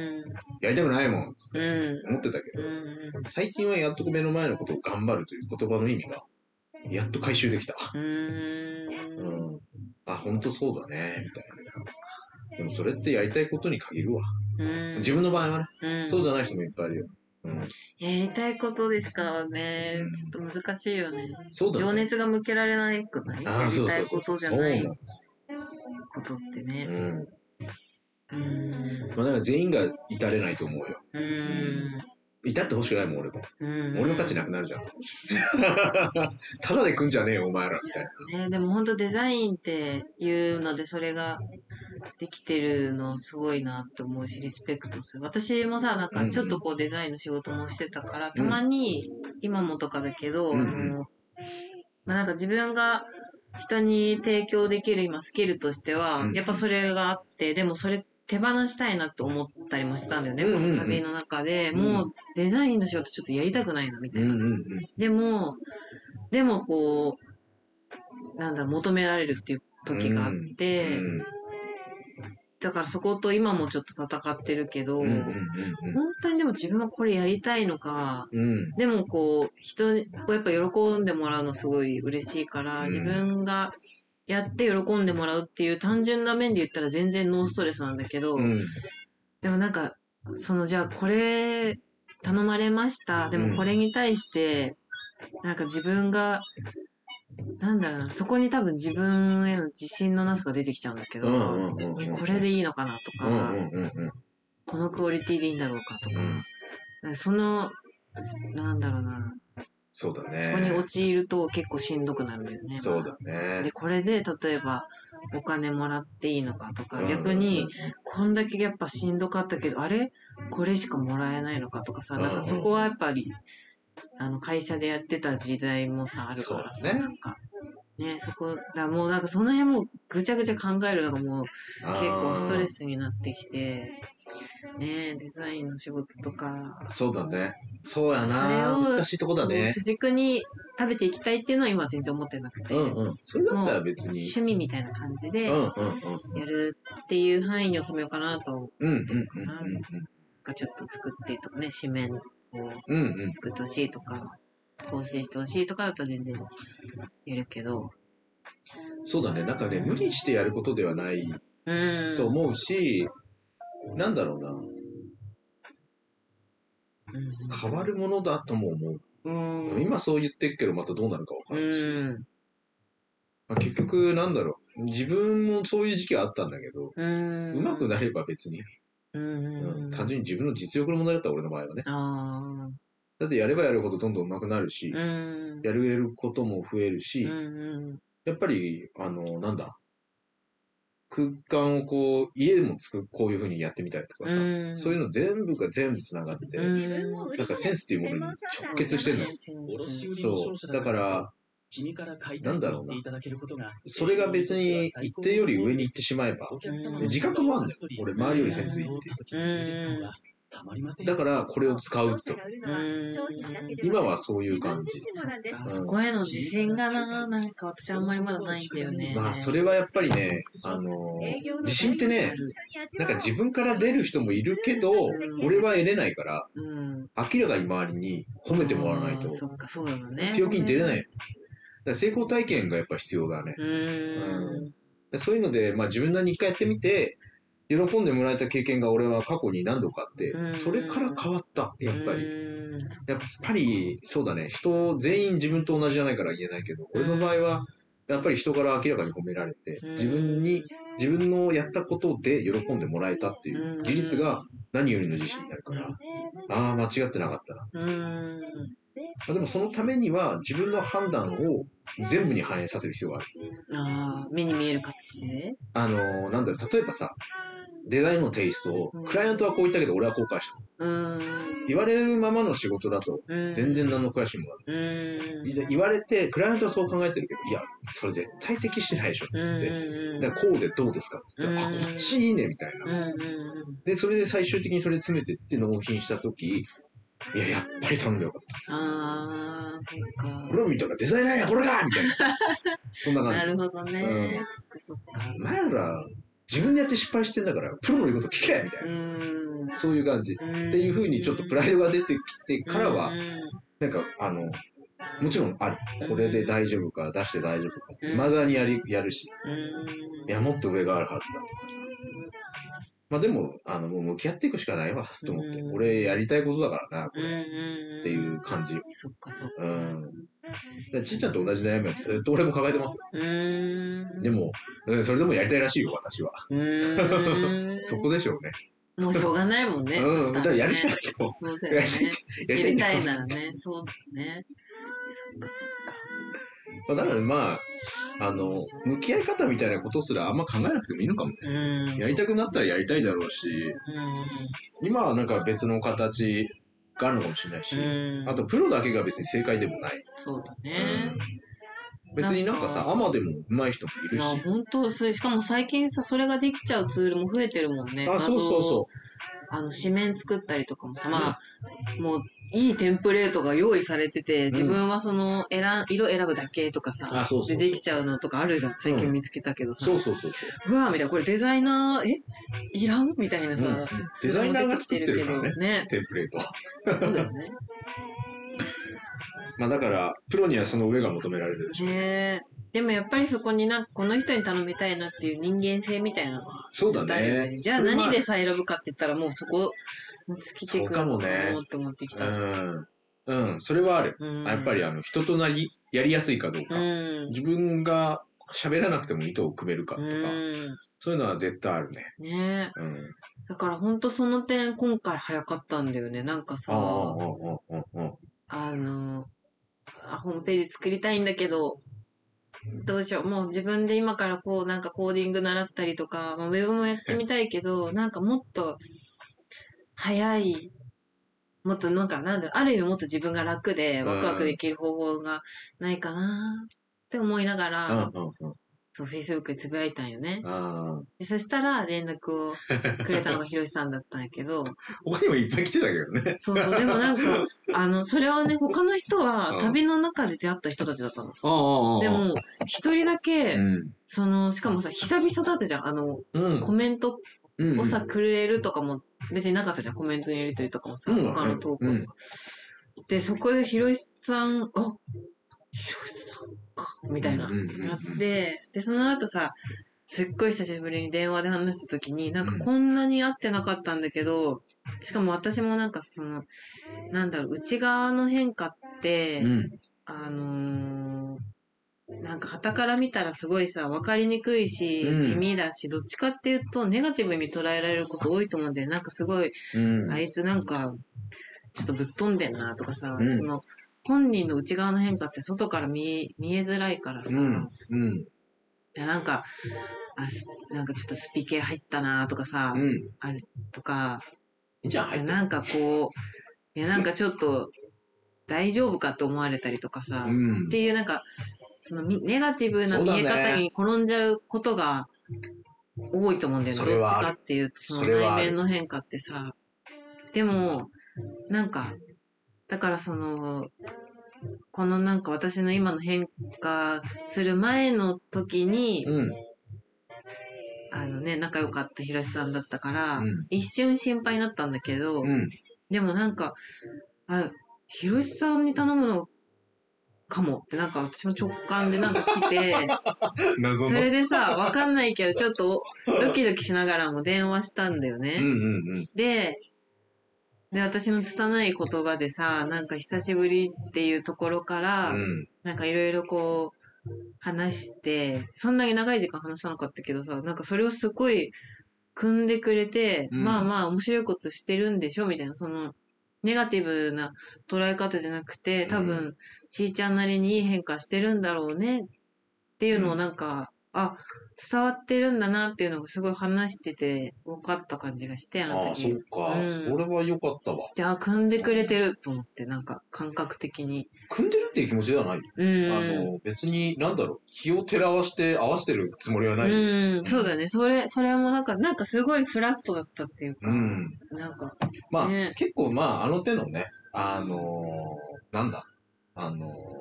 S2: やりたくないもんっつって
S1: うん
S2: 思ってたけど、
S1: うん
S2: 最近はやっと目の前のことを頑張るという言葉の意味が、やっと回収できた。
S1: うん
S2: うん。あ、本当そうだね、みたいな。でもそれってやりたいことに限るわ。
S1: うん
S2: 自分の場合はね、
S1: うん
S2: そうじゃない人もいっぱいいるよ。うん。
S1: やりたいことですからね、ちょっと難しいよね。
S2: そうだね。
S1: 情熱が向けられないくない？やり
S2: そう
S1: たいこ
S2: そうそう。
S1: とじゃない
S2: そうなんです
S1: ことって
S2: よ。
S1: ね。
S2: うん。
S1: うん。
S2: まあだから全員が至れないと思うよ。
S1: うん。
S2: 至ってほしくないもん、俺も。
S1: うん。
S2: 俺の価値なくなるじゃん。ただで来んじゃねえよ、お前ら、みたいな。
S1: ね、でも本当デザインっていうのでそれができてるのすごいなって思うしリスペクトする私もさなんかちょっとこうデザインの仕事もしてたから、たまに今もとかだけど、
S2: うんうん
S1: まあ、なんか自分が人に提供できる今スキルとしては、
S2: うん
S1: やっぱそれがあってでもそれ手放したいなって思ったりもしたんだよね、
S2: うんうんうん。
S1: この旅の中で、
S2: うん。
S1: もうデザインの仕事ちょっとやりたくないなみたいな、
S2: うんうんうん。
S1: でも、でもこう、なんだ、求められるっていう時があって、
S2: うん
S1: だからそこと今もちょっと戦ってるけど、
S2: うんうん
S1: 本当にでも自分はこれやりたいのか。でもこう、人をやっぱ喜んでもらうのすごい嬉しいから、
S2: うん。
S1: 自分がやって喜んでもらうっていう単純な面で言ったら全然ノーストレスなんだけど、
S2: うん。
S1: でもなんか、そのじゃあこれ頼まれました。でもこれに対して、なんか自分が、なんだろうな、そこに多分自分への自信のなさが出てきちゃうんだけど、これでいいのかなとか、このクオリティでいいんだろうかとか、
S2: うん。
S1: その、なんだろうな、
S2: そうだね。
S1: そこに陥ると結構しんどくなるんだよね。
S2: そうだね
S1: で、。これで例えばお金もらっていいのかとか、
S2: うん
S1: 逆に、こんだけやっぱしんどかったけど、あれ？これしかもらえないのかとかさ、
S2: うん
S1: なんかそこはやっぱり、あの、会社でやってた時代もさ、あるからさ、
S2: そうだね
S1: なんか、ね、そこ、だもうなんかその辺もぐちゃぐちゃ考えるのがもう結構ストレスになってきて、ね、デザインの仕事とか、
S2: そうだね。そうやな。
S1: を
S2: 難しいとこだね
S1: 主。軸に食べていきたいっていうのは今は全然思ってなくて、
S2: うんうん。それだったら別に。
S1: 趣味みたいな感じで
S2: うんうんうん。
S1: やるっていう範囲に収めようかなと
S2: うんうんうんうん
S1: かちょっと作ってとかね、紙面を。作ってほしいとか、更新してほしいとかだったら全然やるけど、
S2: そうだね。なんかね、無理してやることではない
S1: うん。
S2: と思うし、なんだろうな。変わるものだとも思う。
S1: うん。
S2: 今そう言ってるけど、またどうなるかわか
S1: うん
S2: ないし。
S1: ん。
S2: まあ、結局、なんだろう。自分もそういう時期あったんだけど、
S1: うん。
S2: うまくなれば別に、
S1: う
S2: うん
S1: ん。
S2: 単純に自分の実力の問題だった俺の場合はね。
S1: あ
S2: だってやればやるほどどんどん上手くなるし
S1: あ。、うん。
S2: やれることも増えるし、
S1: うん。
S2: やっぱり、あの、なんだ、空間をこう、家でもつく、こういう風にやってみたりとかさ、
S1: うん。
S2: そういうの全部が全部繋がって、
S1: うん。
S2: なんかセンスっていうものに直結してんのよ。そう。だから、なんだろうな。それが別に一定より上に行ってしまえば、
S1: うん
S2: 自覚もあるんだよ。俺、周りよりセンスいいっていう。だから、これを使うと。
S1: うん。
S2: 今はそういう感じ。
S1: あそこへの自信がな、なんか私あんまりまだないんだよね。
S2: まあ、それはやっぱりね、あのー自信ってね、なんか自分から出る人もいるけど、俺は得れないから、
S1: うん。
S2: 明らかに周りに褒めてもらわないと
S1: あー、そっか、そうだよね。
S2: 強気に出れない。成功体験がやっぱ必要だね。
S1: うーん。
S2: でそういうので、まあ自分なりに一回やってみて、喜んでもらえた経験が俺は過去に何度かあって
S1: う、ん
S2: それから変わった、やっぱり。
S1: り。
S2: やっぱり、そうだね、人全員自分と同じじゃないから言えないけど、俺の場合は、やっぱり人から明らかに褒められて
S1: うん、
S2: 自分に、自分のやったことで喜んでもらえたっていう事実が何よりの自信になるから、ああ、間違ってなかったな。あでもそのためには自分の判断を全部に反映させる必要がある。
S1: ああ、目に見える形で。
S2: あの、なんだろう、例えばさ、デザインのテイストを、クライアントはこう言ったけど俺はこう返した。言われるままの仕事だと
S1: うん
S2: 全然何の悔しいも。ない。言われて、クライアントはそう考えてるけど、いや、それ絶対適してないでしょ、つって。
S1: うん
S2: だからこうでどうですかって言ったら、あ、
S1: うん
S2: こっちいいね、みたい
S1: うん
S2: な。で、それで最終的にそれ詰めてって納品したとき、いや、やっぱり頼んでよかったっつって。
S1: ああ、そっか。
S2: 俺を見たらデザイナーや、これかみたいな。そんな感じ。
S1: なるほどね。
S2: うん
S1: そっかそっか。
S2: 前ら、自分でやって失敗してんだから、プロの言うこと聞けみた
S1: う
S2: いな。そういう感じ。っていう風にちょっとプライドが出てきてからは
S1: うん、
S2: なんか、あの、もちろんある。これで大丈夫か、出して大丈夫かって、
S1: うん
S2: 未だにやり、やるし、
S1: うん
S2: いや、もっと上があるはずだとかさ。まあでも、あの、もう向き合っていくしかないわ、と思って。
S1: うん
S2: 俺やりたいことだからな、こ
S1: うん
S2: れ。
S1: うん。
S2: っていう感じ。
S1: そっかそっか。
S2: うん。ちっちゃんと同じ悩みはずっと俺も抱えてますよ。でも、うんそれでもやりたいらしいよ、私は。そこでしょうね。
S1: もうしょうがないもんね。
S2: うん。だからやるしかないと。
S1: そうだよね。
S2: や
S1: やりたいならね。そうだね。そっかそっか。
S2: まあだからまあ、あの、向き合い方みたいなことすらあんま考えなくてもいいのかもね。
S1: うん。
S2: やりたくなったらやりたいだろうし、
S1: うん。
S2: 今はなんか別の形があるのかもしれないし、
S1: うん。
S2: あとプロだけが別に正解でもない。
S1: そうだね。
S2: 別になんかさ、アマでも上手い人もいるし。
S1: 本当しかも最近さ、それができちゃうツールも増えてるもんね。
S2: あ、そうそうそ
S1: あの、紙面作ったりとかもさ、まあ、もう、いいテンプレートが用意されてて、自分はその、選ん、色選ぶだけとかさ、
S2: あそうそう
S1: でできちゃうのとかあるじゃん。最近見つけたけど
S2: う。
S1: さ。
S2: そうそうそうそう。
S1: うわーみたいな、これデザイナー、え？いらん？みたいなさ、
S2: うんデザイナーが作ってるからね
S1: ね。
S2: テンプレート。
S1: そうだよね。
S2: まあだから、プロにはその上が求められるでしょ。
S1: ねえでもやっぱりそこになんかこの人に頼みたいなっていう人間性みたいなのは
S2: そうだね。
S1: じゃあ
S2: それは
S1: 何でさ選ぶかって言ったらもうそこに尽きてくるのか
S2: も
S1: って思ってきた。
S2: うん。うん、それはある。
S1: うん
S2: やっぱりあの、人となり、やりやすいかどう
S1: う
S2: か。
S1: ん。
S2: 自分が喋らなくても糸を組めるか
S1: う
S2: とか、
S1: ん。
S2: そういうのは絶対あるね。
S1: ねえ
S2: うん。
S1: だから本当その点今回早かったんだよね。なんかさ。
S2: あ
S1: の、あホームページ作りたいんだけど、どうしよう。もう自分で今からこうなんかコーディング習ったりとか、まあ、ウェブもやってみたいけど、なんかもっと早い、もっとなんかなんだ、ある意味もっと自分が楽でワクワクできる方法がないかなって思いながら。そう、Facebook でつぶやいたんよね。そしたら連絡をくれたのがひろしさんだったんやけど、
S2: 他にもいっぱい来てたけどね。
S1: そうそう、でもなんか、あの、それはね、他の人
S2: うん
S1: は旅の中で出会った人たちだったの。で、も、一人だけ、
S2: うん。
S1: その、しかもさ、久々だったじゃん。あの、
S2: うん。
S1: コメント
S2: うん
S1: をさ、くれるとかも、別になかったじゃん。コメントのやりとりとかもさ、
S2: うん
S1: 他の投稿とか。で、そこでひろしさん、あ、ひろしさんか、みたいな、なって、で、その後さ、すっごい久しぶりに電話で話した時に、なんか
S2: うん
S1: こんなに会ってなかったんだけど、しかも私もなんかその、なんだろう、内側の変化って、
S2: うん。
S1: あのーなんか旗から見たらすごいさ、わかりにくいし、
S2: うん
S1: 地味だし、どっちかっていうとネガティブに捉えられること多いと思うんだよね。なんかすごい、
S2: うん。
S1: あいつなんか、ちょっとぶっ飛んでんなとかさ、
S2: うん
S1: その、本人の内側の変化って外から見見えづらいからさ、
S2: うん。うん。
S1: いやなんか、あすなんかちょっとスピ系入ったなとかさ、
S2: うん。
S1: とか、
S2: じゃあ入って。
S1: なんかこう、いやなんかちょっと大丈夫かと思われたりとかさ、
S2: うん
S1: っ。ていうなんか、そのみネガティブな見え方に転んじゃうことが多いと思うんだよね。
S2: それはある
S1: どっちかっていうと、その内面の変化ってさ。でも、なんか、だからその、このなんか私の今の変化する前の時に、
S2: うん。
S1: あのね、仲良かったひろしさんだったから、
S2: うん
S1: 一瞬心配になったんだけど、
S2: うん。
S1: でもなんか、あ、ひろしさんに頼むのかもってなんか私も直感でなんか来て、
S2: 謎
S1: それでさ、わかんないけどちょっとドキドキしながらも電話したんだよね。
S2: うんうんうん。
S1: で、で、私の拙い言葉でさ、なんか久しぶりっていうところから、
S2: うん。
S1: なんかいろいろこう、話して、そんなに長い時間話さなかったけどさ、なんかそれをすごい組んでくれて、
S2: うん
S1: まあまあ面白いことしてるんでしょみたいな、その、ネガティブな捉え方じゃなくて、多分、ちーちゃんなりにいい変化してるんだろうねっていうのをなんか、あ、伝わってるんだなっていうのがすごい話してて分かった感じがして、あの
S2: ああ、そ
S1: 時
S2: う。か、
S1: うん
S2: それは良かったわ。
S1: で、あ、組んでくれてると思って、なんか感覚的に。
S2: 組んでるっていう気持ちではない。
S1: うん。
S2: あの、別に、なんだろう、気を照らわして合わせてるつもりはない。
S1: うん、そうだね。それ、それもなんか、なんかすごいフラットだったっていうか、
S2: うん。
S1: なんか、
S2: まあ、
S1: ね
S2: 結構まあ、あの手のね、あのーなんだ、あのー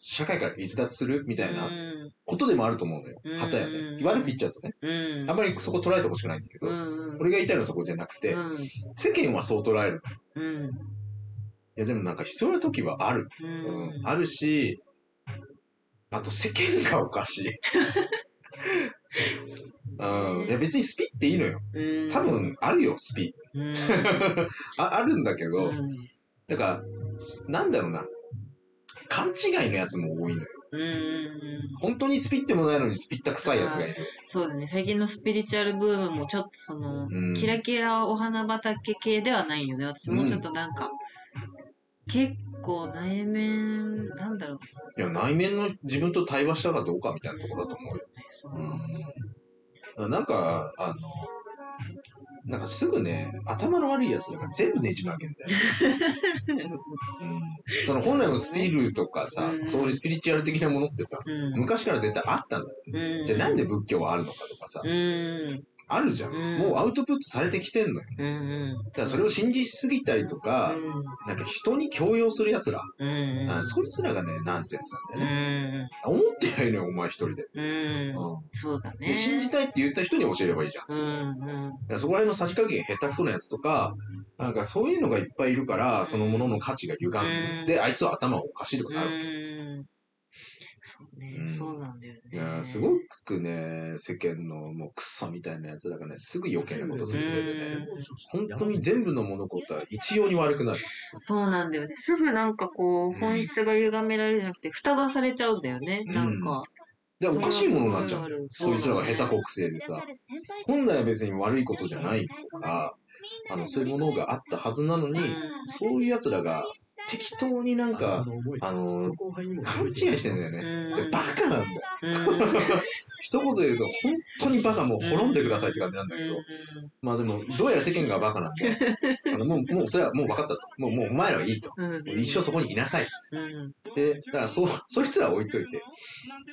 S2: 社会から逸脱するみたいな
S1: うん、
S2: ことでもあると思うのよ
S1: うん。
S2: 片やね。悪く言っちゃうとね。
S1: うん。
S2: あんまりそこ捉えてほしくないんだけど、
S1: うん、
S2: 俺が言いたいのはそこじゃなくて、
S1: うん、
S2: 世間はそう捉える。
S1: うん、
S2: いや、でもなんか必要な時はある。
S1: う
S2: うん
S1: ん、
S2: あるし、あと世間がおかしい。うん。いや、別にスピっていいのよ。
S1: うん、
S2: 多分、あるよ、スピ。
S1: うん、
S2: ああるんだけど、
S1: うん、
S2: なんか、なんだろうな。勘違いのやつも多いのよ。
S1: うん、
S2: 本当にスピってもないのにスピった臭いやつがいる。
S1: そうだね。最近のスピリチュアルブームもちょっとその、
S2: うん
S1: キラキラお花畑系ではないよね。私もうちょっとなんか、結構内面、なんだろう。
S2: いや、内面の自分と対話したかどうかみたいなところだと思うよ。
S1: そうか
S2: うん。なんか、あの、なんかすぐね、頭の悪いやつらが全部ねじ曲げんだよ。うん。その本来のスピルとかさ
S1: う、ん
S2: そういうスピリチュアル的なものってさ、
S1: うん。
S2: 昔から絶対あったんだって。
S1: うん。
S2: じゃあなんで仏教はあるのかとかさ、
S1: うん。
S2: あるじゃん。
S1: うん
S2: もうアウトプットされてきてんのよ。
S1: うん。うん。
S2: だからそれを信じすぎたりとか、なんか人に強要する奴ら、
S1: うん。
S2: あそいつらがね、ナンセンスなん
S1: う
S2: だよね。
S1: ん。
S2: 思ってないのよ、お前一人で。
S1: そうだね。
S2: で信じたいって言った人に教えればいいじゃん。
S1: うん。うん。
S2: だからそこら辺のさじ加減下手くそなやつとか、なんかそういうのがいっぱいいるから、そのものの価値が歪んで、で、あいつは頭おかしいとかなるわけ。
S1: うん。そうね
S2: うん。
S1: そうなんだよ
S2: だから
S1: ね。
S2: すごくね、世間のもうクソみたいなやつらがね、すぐ余計なことするせいでね、本当に全部の物事は一様に悪くなる。
S1: そうなんだよね。すぐなんかこう、
S2: うん
S1: 本質が歪められるんじゃなくて、蓋がされちゃうんだよね。なんか。
S2: で、おかしいものになっちゃうんだよ。
S1: そ
S2: いつらが下手国性でさ、本来は別に悪いことじゃないとか、あの、そういうものがあったはずなのに、そういう奴らが適当になんか、あの、勘違いしてんだよね。バカなんだよ。
S1: うん。
S2: 一言で言うと、本当にバカもう滅んでくださいって感じなんだけど、まあでも、どうやら世間がバカなんで、あのもう、もうそれはもう分かったと。もう、もうお前らはいいと。一生そこにいなさい。
S1: うん。
S2: で、だからそう、そいつらは置いといて、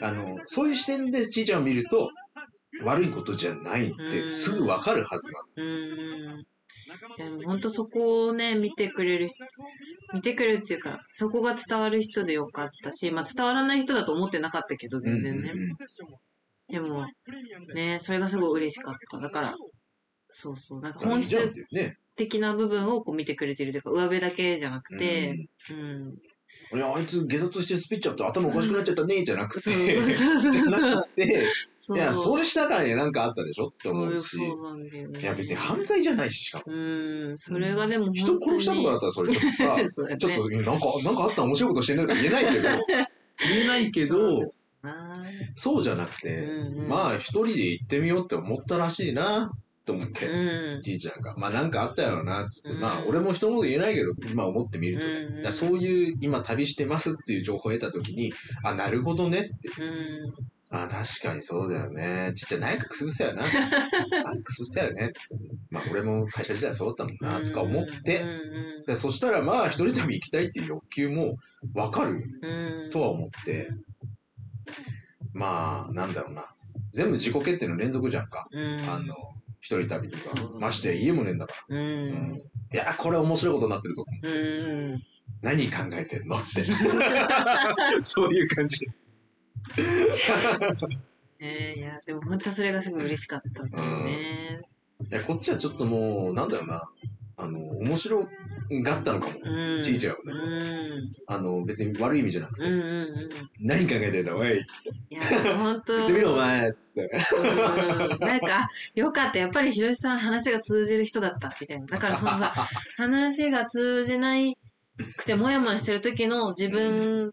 S2: あの、そういう視点でちいちゃんを見ると、悪いことじゃないってすぐ分かるはずな
S1: うん。でも本当そこをね、見てくれる人、見てくれるっていうか、そこが伝わる人でよかったし、まあ伝わらない人だと思ってなかったけど、
S2: の。
S1: 全然ね。
S2: うんうんうん
S1: でも、ね、それがすごい嬉しかった。だから、そうそう、なんか本質。的な部分をこう見てくれてるというか、上辺だけじゃなくて、うん。
S2: いや、あいつ下脱してスピっちゃって頭おかしくなっちゃったね、じゃなくて、じゃなくて、いや、それしたからになんかあったでしょって思うし、
S1: そうなんだよね。
S2: いや、別に犯罪じゃないし、しかも。
S1: うん、それがでも
S2: 人殺したとかだったらそれちょっとさ、ちょっと、なんか、なんかあったら面白いことしてるとか言えないけど、言えないけど、
S1: な。
S2: そうじゃなくて、
S1: うんうん。
S2: まあ一人で行ってみようって思ったらしいな、と思って、
S1: うん。
S2: じいちゃんが。まあなんかあったやろな、つって。
S1: うん
S2: まあ俺も人のこと言えないけど、今思ってみるとね。
S1: うんうん
S2: だそういう、今旅してますっていう情報を得たときに、あ、なるほどねって。
S1: うん。
S2: あ、確かにそうだよね。ちっちゃい内閣すぶせやな。内閣すぶせやね。つって。まあ俺も会社時代そうだったもんな、とか思って、
S1: うん
S2: でそしたらまあ一人旅行きたいっていう欲求もわかる
S1: うん。
S2: とは思って、まあ、なんだろうな。全部自己決定の連続じゃんか。
S1: うん。
S2: あの、一人旅とか。まして家もねえんだか
S1: う
S2: ら。うん
S1: ん。
S2: いや、これ面白いことになってるぞ。
S1: うん。
S2: 何考えてんの？って。そういう感じ。
S1: えー、いや、でも本当それがすごい嬉しかったんだよね。
S2: いや、こっちはちょっともう、なんだろうな。あの、面白がったのかも。
S1: うん。
S2: ちいちゃんはね
S1: うん。
S2: あの、別に悪い意味じゃなくて。
S1: うんうんうん。
S2: 何考えてんだ、おいっつって。
S1: いや、本当。
S2: 言ってみろ、お前っつって。
S1: うんなんか、よかった。やっぱりひろしさん話が通じる人だった。みたいな。だからそのさ、話が通じないくてもやもやしてる時の自分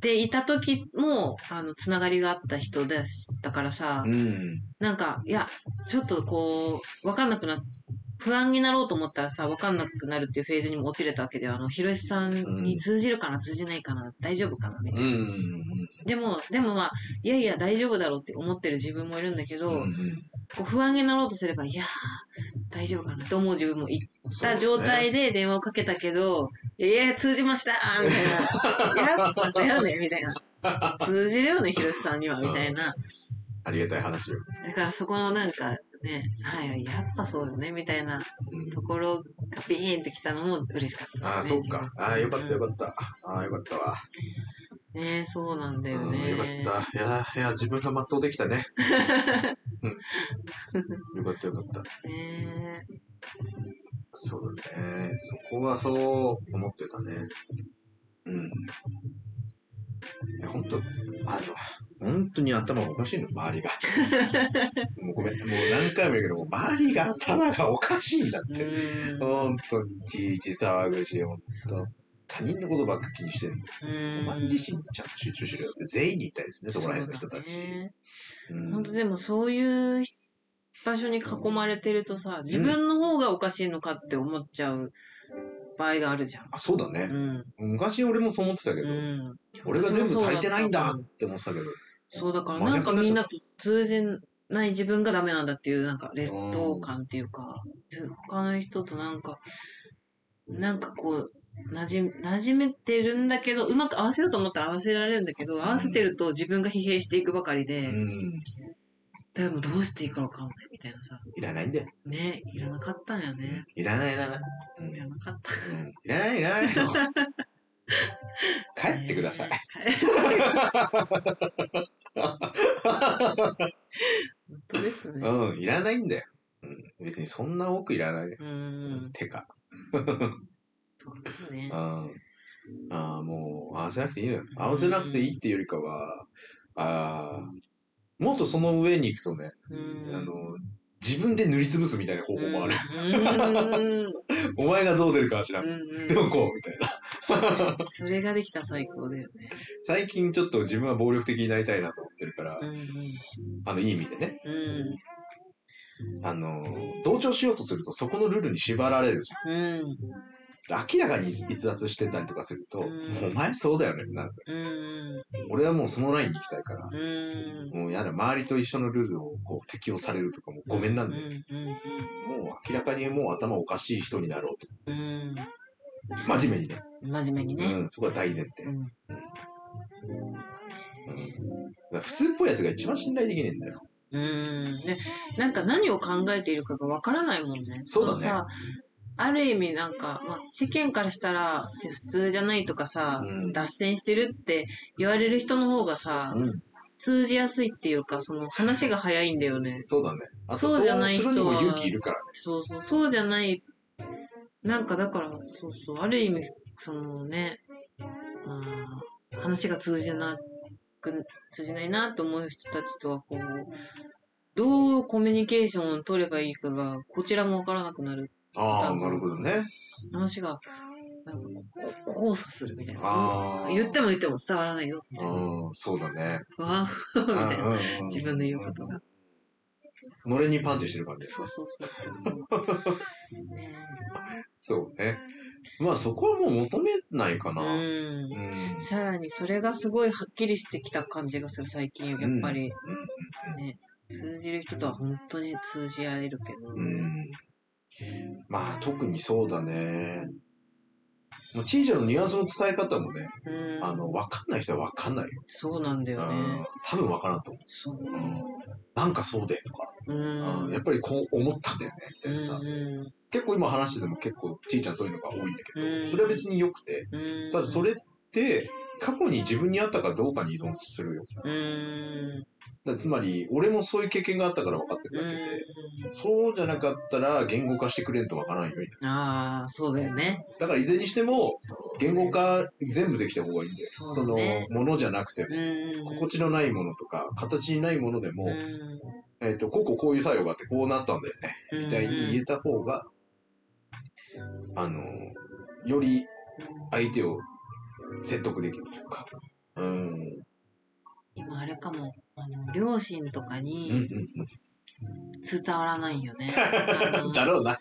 S1: でいた時も、あの、つながりがあった人でしたからさ、
S2: うん。
S1: なんか、いや、ちょっとこう、わかんなくなっ不安になろうと思ったらさ、わかんなくなるっていうフェーズにも落ちれたわけで、あの、ひろしさんに通じるかな、通じないかな、大丈夫かな、みたいな。
S2: うん。
S1: でも、でもまあ、いやいや、大丈夫だろうって思ってる自分もいるんだけど、
S2: うんうん
S1: こう不安になろうとすれば、いやー、大丈夫かなって思う自分もいた
S2: そうね
S1: 状態で電話をかけたけど、いやいや、通じましたみたいな。やっぱだよねみたいな。通じるよね、ひろしさんには、みたいな。
S2: ありがたい話よ。
S1: だからそこのなんかね、はい、やっぱそうよね、みたいな
S2: うん
S1: ところがビーンってきたのも嬉しかった、ね。
S2: ああ、そうか。ああ、よかったよかった。ああ、よかったわ。
S1: ねそうなんだよ
S2: うん、
S1: ね。
S2: よかった。いや、いや、自分が全うできたね。うん。よかったよかった。
S1: ね
S2: そうだね。そこはそう思ってたね。うん。本当あの、本当に頭がおかしいの、周りが。もうごめん、もう何回も言うけど、周りが頭がおかしいんだって。
S1: うん。
S2: 本当にいちいち騒ぐし、本当他人のことばっか気にしてる。
S1: うん。
S2: お前自身にちゃんと集中しろよって全員に言いたいですね、そこら辺の人たち。
S1: ね
S2: うん
S1: 本当でもそういう場所に囲まれてるとさ、自分の方がおかしいのかって思っちゃう場合があるじゃん。
S2: あ、そうだね。
S1: うん。
S2: 昔俺もそう思ってたけ
S1: う
S2: ど、
S1: ん。
S2: 俺が全部足りてないんだって思ってたけど、
S1: そうだから
S2: 真
S1: なんかみんなと通じない自分がダメなんだっていうなんか劣等感っていうか、他の人となんか、なんかこう、馴染馴染めてるんだけど、うまく合わせようと思ったら合わせられるんだけど、合わせてると自分が疲弊していくばかりで、
S2: うん、
S1: でもどうしていいかわかんないみたいなさ、
S2: いらないんだよ。
S1: ね、いらなかったんよね。
S2: いらないいらない。うん
S1: いらなかった。
S2: うんいらないいらないの。帰ってください。
S1: 本当ですね。
S2: うん、いらないんだよ。うん、別にそんな多くいらない。
S1: うん。
S2: てか。
S1: そうですね
S2: う。ん。ああ、もう、合わせなくていいのよ。合わせなくていいっていうよりかは、ああ、もっとその上に行くとね、
S1: うん
S2: あの、自分で塗りつぶすみたいな方法もある。
S1: うん
S2: お前がどう出るかは知らん。
S1: うんうん
S2: でもこう、みたいな。
S1: それができたら最高だよね。
S2: 最近ちょっと自分は暴力的になりたいなと思ってるから、
S1: うん
S2: あの、いい意味でね。
S1: うん
S2: あの、同調しようとするとそこのルールに縛られるじ
S1: うんうん。
S2: 明らかに逸脱してたりとかすると、
S1: うん
S2: もうお前そうだよねなる。
S1: うん
S2: 俺はもうそのラインに行きたいから、
S1: うん
S2: もうやだ、周りと一緒のルールをこう適用されるとかもうごめんなんで、もう明らかにもう頭おかしい人になろうと。
S1: うん
S2: 真面目にね。
S1: 真面目にね。
S2: うん、そこは大前提。
S1: うん
S2: 普通っぽいやつが一番信頼できねえんだよ。
S1: うんでなんか何を考えているかがわからないもんね。
S2: そうだね
S1: ある意味なんか、まあ、世間からしたら普通じゃないとかさ、
S2: うん
S1: 脱線してるって言われる人の方がさ、
S2: うん、
S1: 通じやすいっていうか、その話が早いんだよね。
S2: そうだね。
S1: そうじゃない人は
S2: 勇気いるからね。
S1: そうそう、そうじゃない。なんかだから、そうそう、ある意味、そのね、まあ、話が通じなく、通じないなと思う人たちとはこう、どうコミュニケーションを取ればいいかが、こちらもわからなくなる。
S2: ああ、なるほどね。
S1: 話が、なんかこ交差するみたいな。
S2: ああ。
S1: 言っても言っても伝わらないよ。
S2: うん、そうだね。
S1: わーみたいな。
S2: うん
S1: 自分の言うことが。
S2: のれんにパンチしてる感じ。
S1: そうそうそうそう。ね
S2: そうね。まあそこはもう求めないかな。
S1: う
S2: うん。
S1: ん。さらにそれがすごいはっきりしてきた感じがする、最近。やっぱり、ね、通じる人とは本当に通じ合えるけど。
S2: うん。うん。まあ特にそうだね。もうチージャのニュアンスの伝え方もね、
S1: うん。
S2: あの、わかんない人はわかんないよ。
S1: そうなんだよ
S2: うん
S1: ね。
S2: 多分わからんと思
S1: そう。
S2: う。うん。なんかそうでとか、
S1: う
S2: うん
S1: ん。
S2: やっぱりこう思ったんだよね、みたいなさ。
S1: うん
S2: 結構今話してても結構ちーちゃんそういうのが多いんだけど、
S1: うん
S2: それは別に良くて、
S1: うん。
S2: ただそれって過去に自分にあったかどうかに依存するよ。
S1: うん。
S2: だつまり、俺もそういう経験があったから分かって
S1: うん
S2: るだけで、そうじゃなかったら言語化してくれんと分からんよみたい
S1: ああ、そうだよね。
S2: な。だからいずれにしても、言語化全部できた方がいいんだよ。
S1: そ
S2: のものじゃなくても、
S1: うん。
S2: 心地のないものとか、形にないものでも、
S1: うん
S2: えっ、と、こうこうこういう作用があってこうなったんだよね。みたいに言えた方が、あの、より相手を説得できるというか。うん。
S1: 今あれかも、あの、両親とか
S2: うんうん
S1: に伝わらないよね。
S2: だろうな。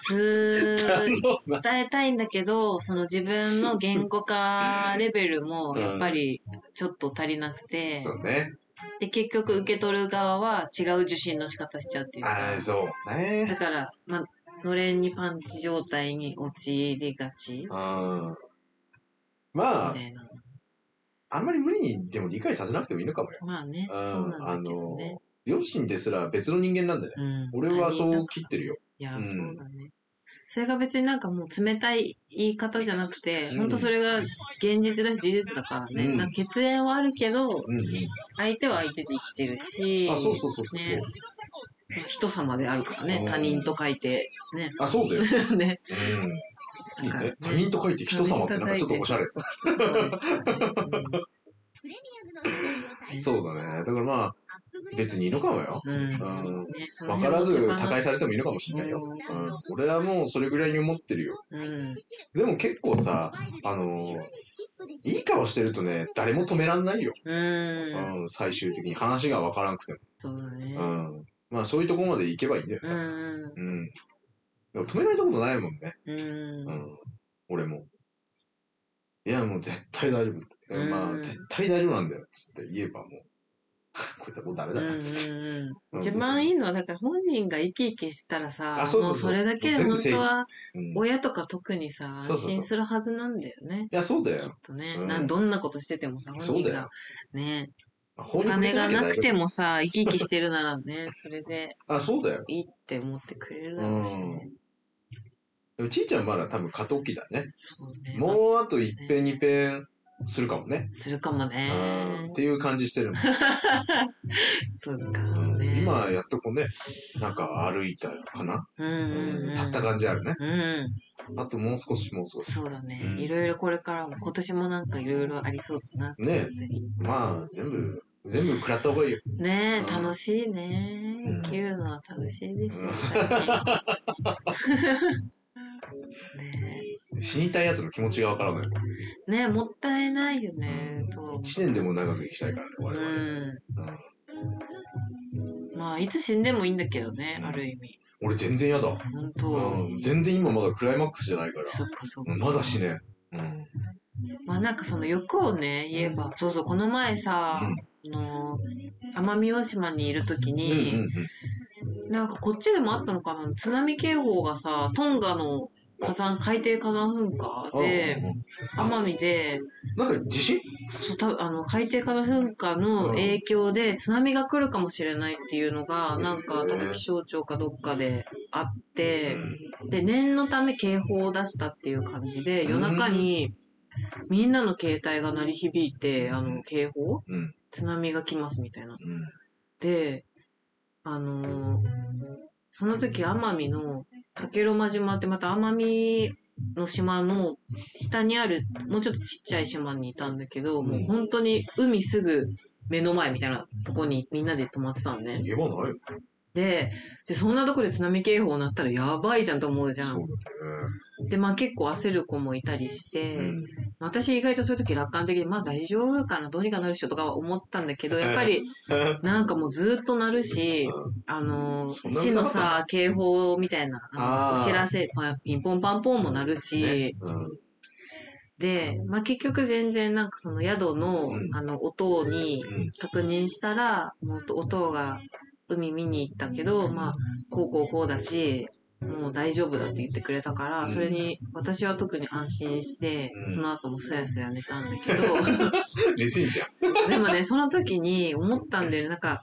S1: つ。伝えたいんだけど、その自分の言語化レベルもやっぱりちょっと足りなくて、
S2: そうね。
S1: で、結局受け取る側は違う受信の仕方しちゃうっていうか、
S2: ああ、そう
S1: だ
S2: ね。
S1: から、まあ、のれんにパンチ状態に陥りがちみ
S2: うん。まあ。あんまり無理にでも理解させなくてもいいのかもよ。
S1: まあね、
S2: うん
S1: そうなんだけどね。
S2: 両親ですら別の人間なんだよね。
S1: うん、
S2: 俺はそう切ってるよ。
S1: いや、
S2: うん
S1: そうだね。それが別になんかもう冷たい言い方じゃなくて、
S2: うん
S1: 本当それが現実だし事実だからね。
S2: うん
S1: なんか血縁はあるけど、
S2: うんうん。
S1: 相手は相手で生きてるし、
S2: あ、そうそうそうそう。
S1: ね人様であるからね
S2: う。ん
S1: 他人と書いて、ね。
S2: あ、そうだよ。
S1: ね。
S2: 他人と書いて人様ってなんかちょっとおしゃれ。そうだね。だからまあ、別にいいのかもよ。
S1: うん。うん。
S2: うん
S1: ねその
S2: 分からず他界されてもいいのかもしれないよ。
S1: う
S2: うん。俺はもうそれぐらいに思ってるよ。
S1: うん。
S2: でも結構さ、あのーいい顔してるとね、誰も止めらんないよ。
S1: うん。
S2: うん、最終的に話が分からなくて
S1: そうだね。
S2: も。うん。まあそういうとこまで行けばいいんだよ。
S1: うん。
S2: うん。でも止められたことないもんね。
S1: うん。
S2: うん。俺も。いや、もう絶対大丈夫。
S1: うん
S2: まあ、絶対大丈夫なんだよ。つって言えばもう、こいつはもうダメだな、つって。
S1: 一番いいのは、だから本人が生き生きしたらさ、
S2: あそうそうそう
S1: もうそれだけで本当は、親とか特にさ、安心するはずなんだよね。
S2: や、そうだ
S1: きっ
S2: よ。
S1: とね、
S2: うん
S1: なん。どんなことしててもさ、本人が
S2: そうだよ。
S1: ね、
S2: お
S1: お金がなくて。もさ、生き生きしてるならね、それで
S2: あ、そうだよ。
S1: いいって思ってくれるだろうしね。
S2: でもちいちゃんまだ多分過渡期だね。
S1: そうね。
S2: もうあと一遍二遍するかもね。
S1: するかも
S2: うん
S1: ね
S2: っ。ていう感じしてるもん。
S1: そうか
S2: うん
S1: ね。
S2: 今やっとこうね、なんか歩いたかな、
S1: うんうんうん。
S2: 立った感じあるね。
S1: うん。
S2: あともう少しもう少し。
S1: そうだね。
S2: うん
S1: いろいろこれからも、今年もなんかいろいろありそうだな。
S2: ねまあ、全部、全部食らった方がいいよ。
S1: ねえ、
S2: うん
S1: 楽しいね
S2: うん。
S1: 生きるのは楽しいですよ。
S2: 死にたいやつの気持ちがわからない。
S1: え、ねえもったいないよね。と
S2: 一年でも長く生きたいからね、我
S1: う
S2: 々。
S1: ん。
S2: うん
S1: まあ、いつ死んでもいいんだけどね
S2: う、ん
S1: ある意味。
S2: 俺全然嫌だ。
S1: 本当。
S2: うん、全然今まだクライマックスじゃないから。
S1: そっかそっか。
S2: うんまだ死ねん。うん。
S1: まあなんかその欲をね、言えば、そうそう、この前さ、あの、奄美大島にいるとき
S2: うんうん
S1: に、
S2: うん。
S1: なんかこっちでもあったのかな津波警報がさ、トンガの火山、海底火山噴火で、奄美で、
S2: なんか地震？
S1: そうたあの海底火山噴火の影響で津波が来るかもしれないっていうのが、
S2: うん
S1: なんか多分気象庁かどっかであって、
S2: うん
S1: で、念のため警報を出したっていう感じで、夜中にみんなの携帯が鳴り響いて、あの警報？
S2: うん。
S1: 津波が来ますみたいな。
S2: うん。
S1: で、あのーその時奄美の竹呂間島ってまた奄美の島の下にあるもうちょっとちっちゃい島にいたんだけど、もう本当に海すぐ目の前みたいなとこにみんなで泊まってたのね。
S2: 言えばないよ。
S1: で、で、そんなとこで津波警報鳴ったらやばいじゃんと思うじゃ
S2: そ
S1: ん。
S2: う
S1: で、まあ結構焦る子もいたりして。
S2: うん。
S1: 私意外とそういう時楽観的に、まあ大丈夫かな、どうにかなるっしょとかは思ったんだけど、やっぱり なんかもうずっと鳴るし、あの、市の
S2: さ
S1: 警報みたいな、あのお知らせ、まあ、ピンポンパンポンも鳴るし、
S2: ねうん。
S1: で、まあ結局全然なんかその宿の、
S2: うん。
S1: あの、音に
S2: うん。
S1: 確認したら、もう音が海見に行ったけど、まあ、こうこうこうだし、もう大丈夫だって言ってくれたから、
S2: うん。
S1: それに私は特に安心して、
S2: うん。
S1: その後もすやすや寝たんだけど、
S2: 寝てんじゃん。
S1: でもね、その時に思ったんだよね。なんか、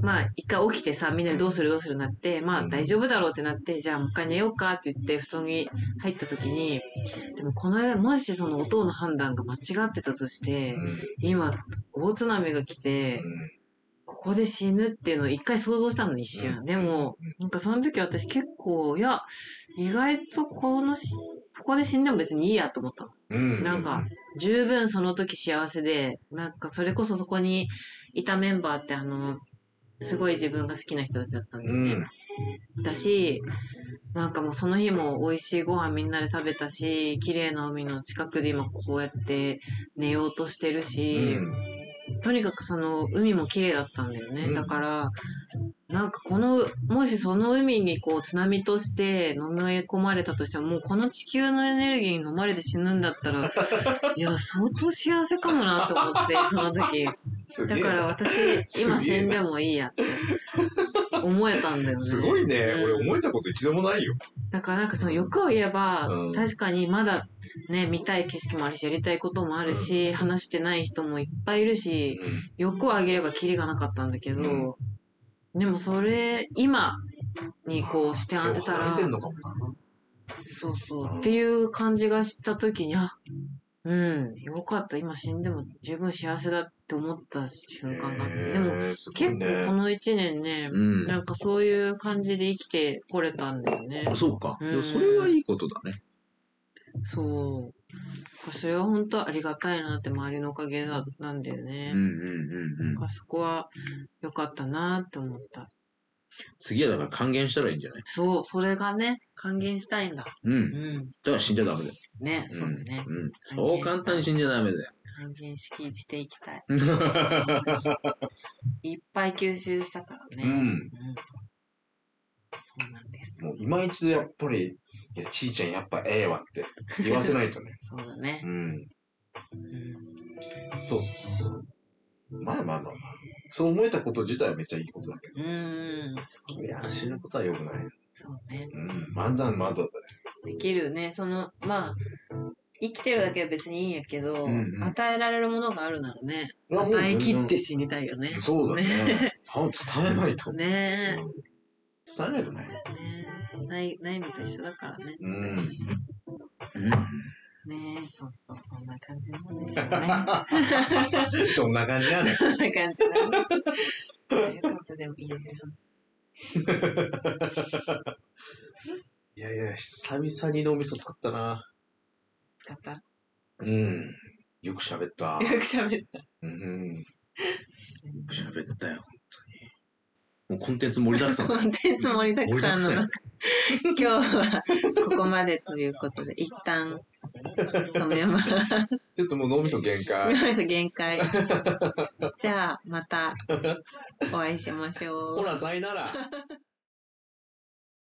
S1: まあ、一回起きてさ、みんなでどうするどうするなって、まあ、大丈夫だろうってなって、じゃあもう一回寝ようかって言って、布団に入った時に、でもこの、もしその音の判断が間違ってたとして、今、大津波が来て、ここで死ぬっていうのを一回想像したの、一瞬。でも、なんかその時私結構、いや、意外とこのし、ここで死んでも別にいいやと思ったの。
S2: うん。
S1: なんか、十分その時幸せで、なんかそれこそそこにいたメンバーってあの、すごい自分が好きな人たちだったんだ
S2: う
S1: よね。
S2: ん。
S1: だし、なんかもうその日も美味しいご飯みんなで食べたし、綺麗な海の近くで今こうやって寝ようとしてるし、とにかくその海も綺麗だったんだよね。
S2: うん
S1: だから、なんかこの、もしその海にこう津波として飲み込まれたとしても、もうこの地球のエネルギーに飲まれて死ぬんだったら、いや、相当幸せかもなと思って、その時。だから私、今死んでもいいやって思えたんだよね。
S2: すごいね。
S1: うん
S2: 俺思えたこと一度もないよ。
S1: だからなんかその欲を言えば、
S2: うん。
S1: 確かにまだね、見たい景色もあるし、やりたいこともあるし、話してない人もいっぱいいるし、欲をあげればキリがなかったんだけど、
S2: うん。
S1: でもそれ、今にこう視点当てたら。そうそう、っていう感じがしたときに、あ、うん、よかった、今死んでも十分幸せだって思った瞬間があって、でも
S2: へーすごい
S1: 結
S2: ね
S1: 構この一年ね、
S2: うん。
S1: なんかそういう感じで生きてこれたんだよね。
S2: そうか。
S1: うん
S2: でもそれはいいことだね。
S1: そう。それは本当ありがたいなって周りのおかげだなんだよ
S2: うん
S1: ね。
S2: うんうんうん
S1: だからそこは良かったなって思った。
S2: 次はだから還元したらいいんじゃない？
S1: そう、それがね、還元したいんだ。
S2: う。
S1: うんん。
S2: だから死んじゃダメだよ。
S1: ね、そうだね。
S2: うん。うん。そう簡単に死んじゃダメだよ。
S1: 還元式していきたい。いっぱい吸収したからね。
S2: うん。
S1: うんそうなんです。
S2: もう今一度やっぱり、いや、ちいちゃんやっぱええわって 言わせないとね。
S1: そうだね
S2: う。ん。
S1: うん
S2: そうそうそうそう。まあまあまあまあ。そう思えたこと自体はめっちゃいいことだけ
S1: うーん。
S2: ど。いや、死ぬことは良くない。
S1: そうね。
S2: うん。まだまだだね。
S1: できるね。その、まあ、生きてるだけは別にいいんやけど、
S2: うんうん
S1: 与えられるものがあるならね、与え切って死にたいよね。
S2: そうだね。た伝えないと。
S1: ね
S2: うん伝えないとね。
S1: え。ねえ。ない、ないのと一緒だからね。
S2: うん。うん。
S1: ねえ、そうそんな感じなんですよね。
S2: どんな感じやねん。
S1: そんな感じだね。よかったでもいいよね。
S2: いやいや、久々に脳みそ使ったな。
S1: 使った？よ
S2: うん。よく喋った。
S1: く喋った。
S2: うん。よく喋ったよ。もうコンテンツ盛りだくさん
S1: コンテンツ盛りだくさんの中、今日はここまでということで、一旦止めます。
S2: ちょっともう脳みそ限界。
S1: 皆さん限界。じゃあ、またお会いしましょう。
S2: ほら、さいなら。